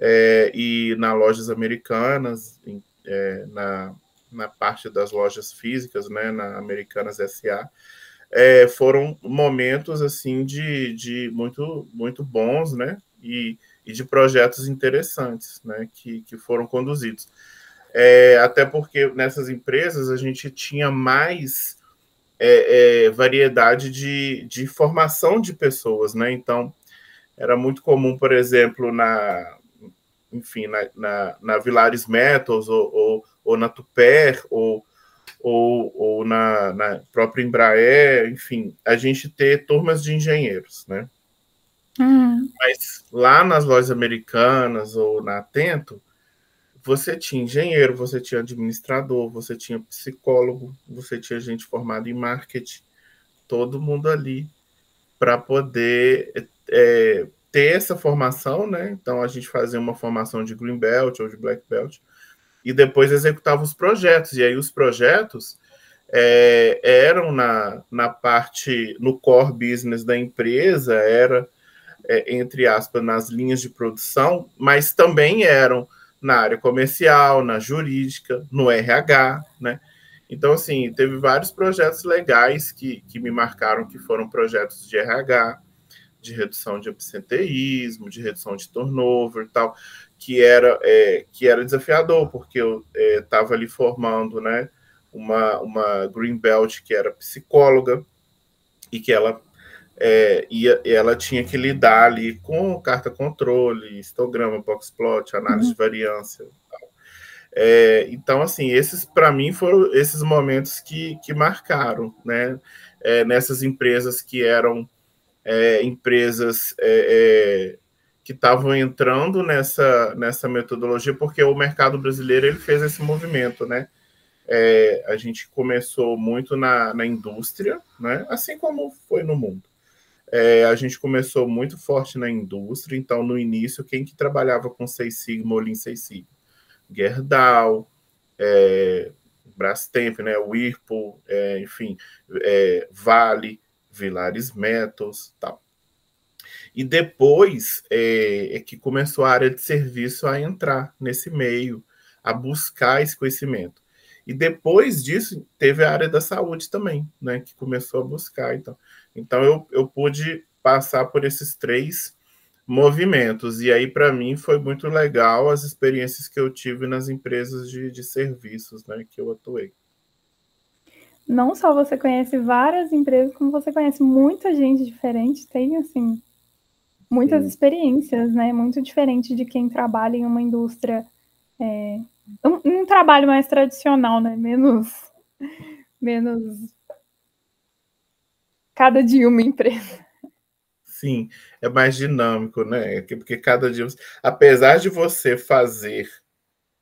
Speaker 2: é, e na lojas americanas, é, na, na parte das lojas físicas, né, na Americanas SA, é, foram momentos assim de, de muito muito bons, né, e, e de projetos interessantes, né, que, que foram conduzidos. É, até porque nessas empresas a gente tinha mais é, é, variedade de, de formação de pessoas, né? Então era muito comum, por exemplo, na enfim, na, na, na Vilares Metals ou, ou, ou, na Tuper ou, ou, ou na, na, própria Embraer, enfim, a gente ter turmas de engenheiros, né? Uhum. Mas lá nas lojas americanas ou na Atento, você tinha engenheiro, você tinha administrador, você tinha psicólogo, você tinha gente formada em marketing, todo mundo ali para poder é, ter essa formação, né? Então a gente fazia uma formação de green belt ou de black belt e depois executava os projetos. E aí os projetos é, eram na, na parte no core business da empresa, era é, entre aspas nas linhas de produção, mas também eram na área comercial, na jurídica, no RH, né? Então, assim, teve vários projetos legais que, que me marcaram, que foram projetos de RH, de redução de absenteísmo, de redução de turnover e tal, que era, é, que era desafiador, porque eu estava é, ali formando né, uma, uma Green Belt que era psicóloga e que ela é, ia, ela tinha que lidar ali com carta controle, histograma, boxplot, análise uhum. de variância. É, então, assim, esses para mim foram esses momentos que, que marcaram, né? É, nessas empresas que eram é, empresas é, é, que estavam entrando nessa, nessa metodologia, porque o mercado brasileiro ele fez esse movimento, né? É, a gente começou muito na, na indústria, né? assim como foi no mundo. É, a gente começou muito forte na indústria, então no início, quem que trabalhava com Seis Sigma ou Lean Seis Sigma? Gerdau, é, Brastemp, né, Whirlpool, é, enfim, é, Vale, Vilares Metals, tal. E depois é, é, que começou a área de serviço a entrar nesse meio, a buscar esse conhecimento. E depois disso, teve a área da saúde também, né, que começou a buscar. Então, então eu, eu pude passar por esses três movimentos. E aí, para mim, foi muito legal as experiências que eu tive nas empresas de, de serviços né, que eu atuei.
Speaker 1: Não só você conhece várias empresas, como você conhece muita gente diferente, tem assim muitas Sim. experiências, né? Muito diferente de quem trabalha em uma indústria, é, um, um trabalho mais tradicional, né? Menos, menos cada dia uma empresa.
Speaker 2: Sim, é mais dinâmico, né? Porque cada dia, apesar de você fazer,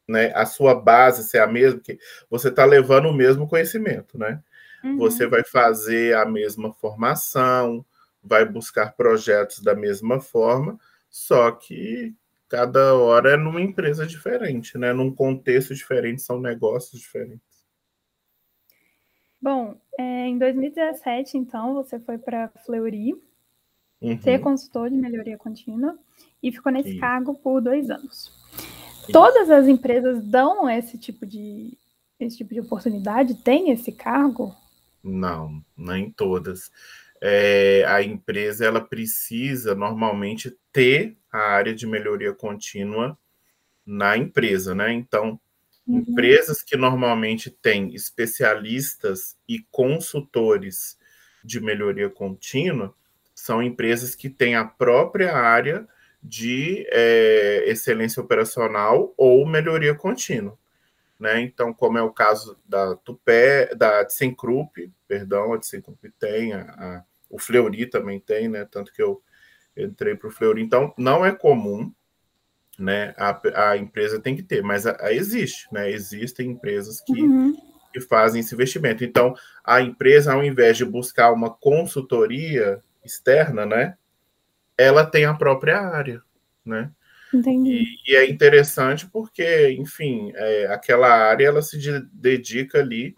Speaker 2: né, a sua base ser a mesma, que você está levando o mesmo conhecimento, né? Uhum. Você vai fazer a mesma formação, vai buscar projetos da mesma forma, só que cada hora é numa empresa diferente, né? Num contexto diferente, são negócios diferentes.
Speaker 1: Bom, é, em 2017, então, você foi para Fleury, uhum. ser consultor de melhoria contínua, e ficou nesse Sim. cargo por dois anos. Todas as empresas dão esse tipo de esse tipo de oportunidade? Tem esse cargo?
Speaker 2: Não, nem todas. É, a empresa ela precisa normalmente ter a área de melhoria contínua na empresa, né? Então, Uhum. Empresas que normalmente têm especialistas e consultores de melhoria contínua são empresas que têm a própria área de é, excelência operacional ou melhoria contínua. Né? Então, como é o caso da Tupé, da ThyssenKrupp, perdão, a ThyssenKrupp tem, a, a, o Fleury também tem, né? Tanto que eu entrei para o Fleury. Então, não é comum né, a, a empresa tem que ter, mas a, a existe, né? Existem empresas que, uhum. que fazem esse investimento. Então, a empresa, ao invés de buscar uma consultoria externa, né, ela tem a própria área, né?
Speaker 1: Entendi.
Speaker 2: E, e é interessante porque, enfim, é, aquela área ela se dedica ali,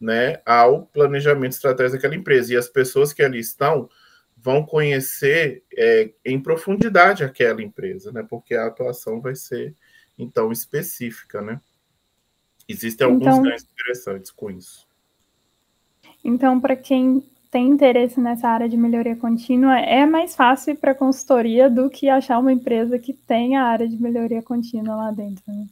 Speaker 2: né, ao planejamento estratégico daquela empresa e as pessoas que ali estão vão conhecer é, em profundidade aquela empresa, né? Porque a atuação vai ser então específica, né? Existem alguns então, ganhos interessantes com isso.
Speaker 1: Então, para quem tem interesse nessa área de melhoria contínua, é mais fácil para consultoria do que achar uma empresa que tem a área de melhoria contínua lá dentro. Né?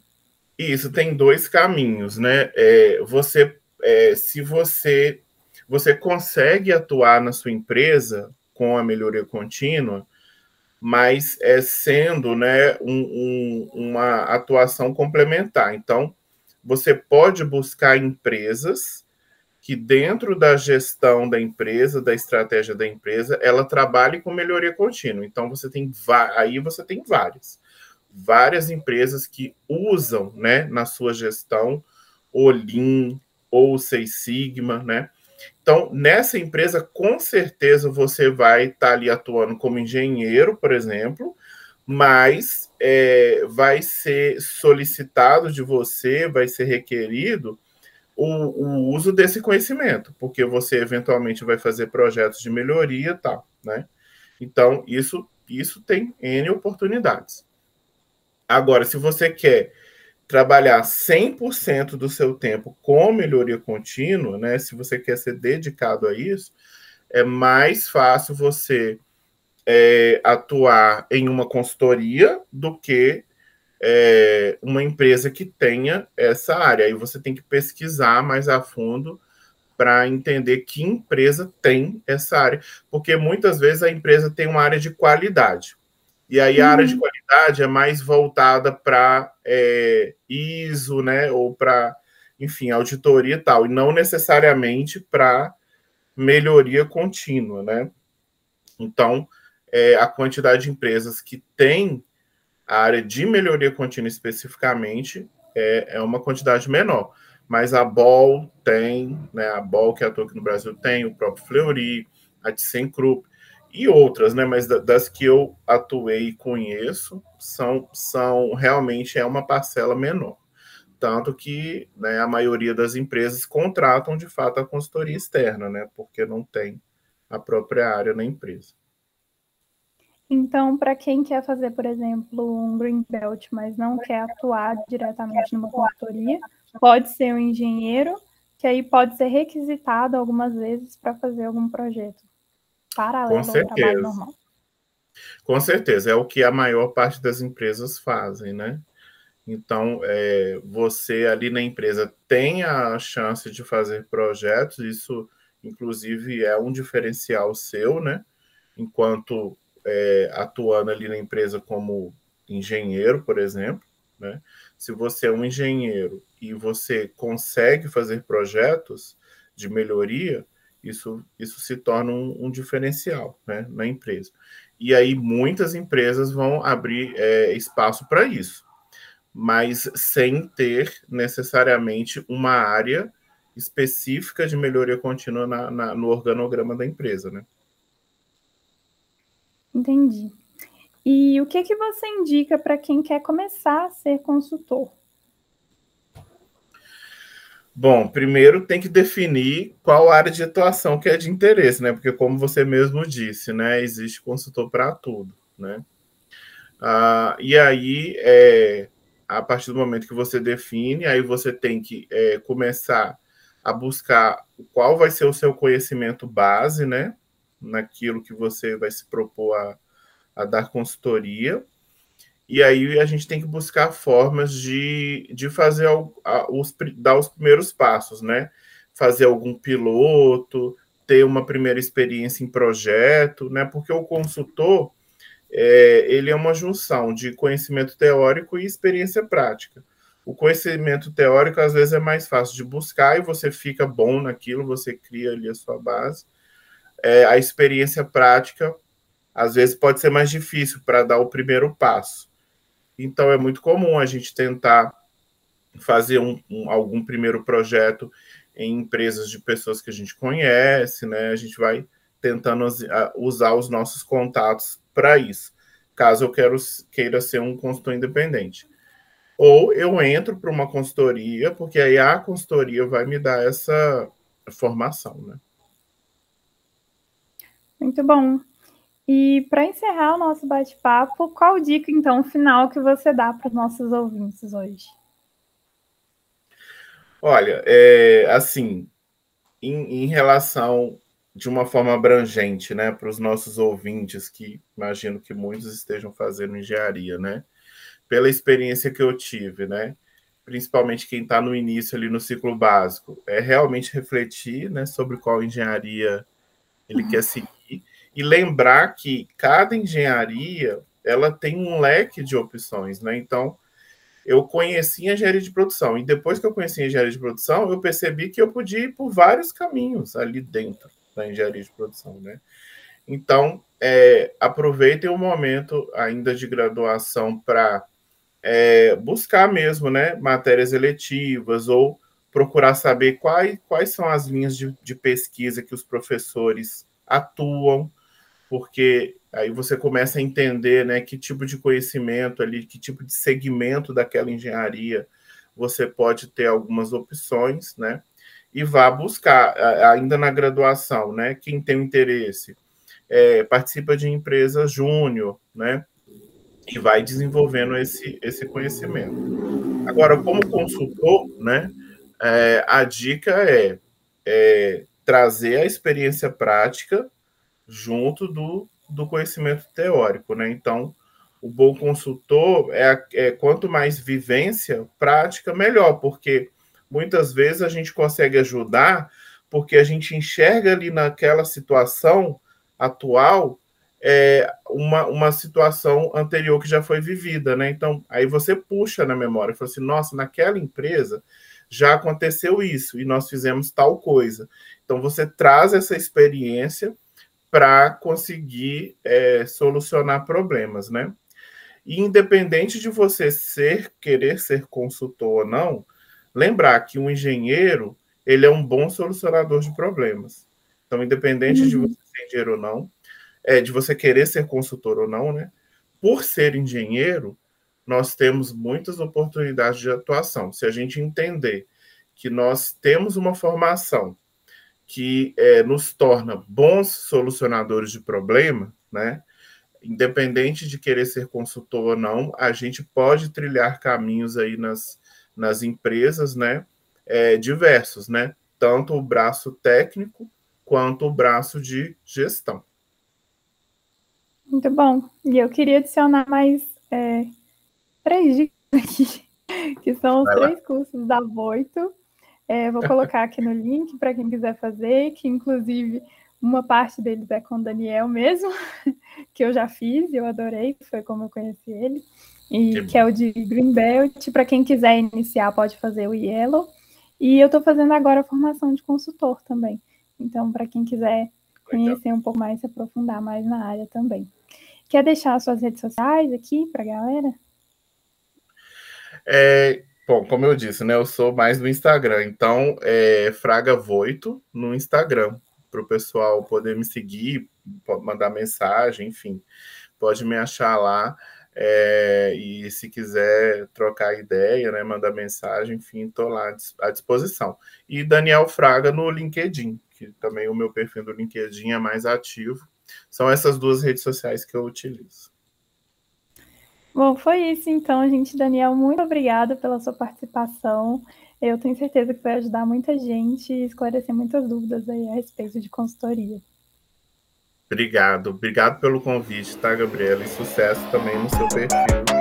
Speaker 2: Isso tem dois caminhos, né? É, você, é, se você você consegue atuar na sua empresa com a melhoria contínua, mas é sendo, né, um, um, uma atuação complementar. Então, você pode buscar empresas que dentro da gestão da empresa, da estratégia da empresa, ela trabalhe com melhoria contínua. Então você tem aí você tem várias, várias empresas que usam, né, na sua gestão o Lean ou o Seis Sigma, né? Então, nessa empresa, com certeza você vai estar tá ali atuando como engenheiro, por exemplo, mas é, vai ser solicitado de você, vai ser requerido o, o, uso desse conhecimento, porque você eventualmente vai fazer projetos de melhoria e tal, né? Então, isso, isso tem N oportunidades. Agora, se você quer trabalhar 100% do seu tempo com melhoria contínua, né? Se você quer ser dedicado a isso, é mais fácil você é, atuar em uma consultoria do que é, uma empresa que tenha essa área. Aí você tem que pesquisar mais a fundo para entender que empresa tem essa área, porque muitas vezes a empresa tem uma área de qualidade. E aí a área de uhum. qualidade é mais voltada para é, ISO, né? Ou para, enfim, auditoria e tal, e não necessariamente para melhoria contínua, né? Então, é, a quantidade de empresas que tem a área de melhoria contínua especificamente é, é uma quantidade menor. Mas a BOL tem, né, a BOL que atua aqui no Brasil tem, o próprio Fleury, a ThyssenKrupp e outras, né, mas das que eu atuei e conheço, são, são realmente é uma parcela menor. Tanto que né, a maioria das empresas contratam de fato a consultoria externa, né, porque não tem a própria área na empresa.
Speaker 1: Então, para quem quer fazer, por exemplo, um green belt, mas não quer atuar diretamente numa consultoria, pode ser um engenheiro, que aí pode ser requisitado algumas vezes para fazer algum projeto paralelo ao trabalho normal.
Speaker 2: Com certeza, é o que a maior parte das empresas fazem, né? Então, é, você ali na empresa tem a chance de fazer projetos, isso, inclusive, é um diferencial seu, né? Enquanto é, atuando ali na empresa como engenheiro, por exemplo, né? Se você é um engenheiro e você consegue fazer projetos de melhoria, isso, isso se torna um, um diferencial né, na empresa. E aí muitas empresas vão abrir é, espaço para isso, mas sem ter necessariamente uma área específica de melhoria contínua na, na, no organograma da empresa, né?
Speaker 1: Entendi. E o que, que você indica para quem quer começar a ser consultor?
Speaker 2: Bom, primeiro tem que definir qual área de atuação que é de interesse, né? Porque, como você mesmo disse, né? Existe consultor para tudo, né? Ah, e aí, é, a partir do momento que você define, aí você tem que é, começar a buscar qual vai ser o seu conhecimento base, né? Naquilo que você vai se propor a, a dar consultoria. E aí a gente tem que buscar formas de, de fazer os, dar os primeiros passos, né? Fazer algum piloto, ter uma primeira experiência em projeto, né? Porque o consultor é, ele é uma junção de conhecimento teórico e experiência prática. O conhecimento teórico às vezes é mais fácil de buscar e você fica bom naquilo, você cria ali a sua base é, a experiência prática às vezes pode ser mais difícil para dar o primeiro passo. Então é muito comum a gente tentar fazer um, um, algum primeiro projeto em empresas de pessoas que a gente conhece, né? A gente vai tentando usar os nossos contatos para isso, caso eu quero, queira ser um consultor independente. Ou eu entro para uma consultoria, porque aí a consultoria vai me dar essa formação, né?
Speaker 1: Muito bom. E para encerrar o nosso bate-papo, qual dica então final que você dá para os nossos ouvintes hoje?
Speaker 2: Olha, é, assim, em, em relação de uma forma abrangente, né, para os nossos ouvintes, que imagino que muitos estejam fazendo engenharia, né? Pela experiência que eu tive, né? Principalmente quem está no início ali no ciclo básico, é realmente refletir, né, sobre qual engenharia ele quer seguir e lembrar que cada engenharia ela tem um leque de opções, né? Então, eu conheci engenharia de produção. E depois que eu conheci engenharia de produção, eu percebi que eu podia ir por vários caminhos ali dentro da engenharia de produção, né? Então, é, aproveitem o momento ainda de graduação para é, buscar mesmo, né, matérias eletivas ou procurar saber quais, quais são as linhas de, de pesquisa que os professores atuam, porque aí você começa a entender né, que tipo de conhecimento ali, que tipo de segmento daquela engenharia você pode ter algumas opções, né? E vá buscar, ainda na graduação, né? Quem tem interesse, é, participa de empresa júnior, né? E vai desenvolvendo esse, esse conhecimento. Agora, como consultor, né? É, a dica é, é trazer a experiência prática junto do, do conhecimento teórico, né? Então, o bom consultor é, é quanto mais vivência prática, melhor, porque muitas vezes a gente consegue ajudar porque a gente enxerga ali naquela situação atual é, uma, uma situação anterior que já foi vivida, né? Então, aí você puxa na memória, fala assim, nossa, naquela empresa já aconteceu isso e nós fizemos tal coisa. Então, você traz essa experiência para conseguir é, solucionar problemas, né? E independente de você ser querer ser consultor ou não, lembrar que um engenheiro ele é um bom solucionador de problemas. Então, independente uhum. de você ser engenheiro ou não, é, de você querer ser consultor ou não, né? Por ser engenheiro, nós temos muitas oportunidades de atuação. Se a gente entender que nós temos uma formação que é, nos torna bons solucionadores de problema, né? Independente de querer ser consultor ou não, a gente pode trilhar caminhos aí nas, nas empresas, né? É, diversos, né? Tanto o braço técnico quanto o braço de gestão.
Speaker 1: Muito bom. E eu queria adicionar mais é, três dicas aqui, que são os Vai três lá. cursos da Voito é, vou colocar aqui no link para quem quiser fazer, que inclusive uma parte deles é com o Daniel mesmo, que eu já fiz e eu adorei, foi como eu conheci ele, e que, que é o de Greenbelt. Para quem quiser iniciar, pode fazer o Yellow. E eu estou fazendo agora a formação de consultor também. Então, para quem quiser conhecer um pouco mais, se aprofundar mais na área também. Quer deixar suas redes sociais aqui para a galera?
Speaker 2: É, Bom, como eu disse, né? Eu sou mais do Instagram, então é Fraga Voito no Instagram, para o pessoal poder me seguir, mandar mensagem, enfim, pode me achar lá. É, e se quiser trocar ideia, né, mandar mensagem, enfim, estou lá à disposição. E Daniel Fraga no LinkedIn, que também o meu perfil do LinkedIn é mais ativo. São essas duas redes sociais que eu utilizo.
Speaker 1: Bom, foi isso então, gente. Daniel, muito obrigada pela sua participação. Eu tenho certeza que vai ajudar muita gente e esclarecer muitas dúvidas aí a respeito de consultoria.
Speaker 2: Obrigado, obrigado pelo convite, tá, Gabriela? E sucesso também no seu perfil.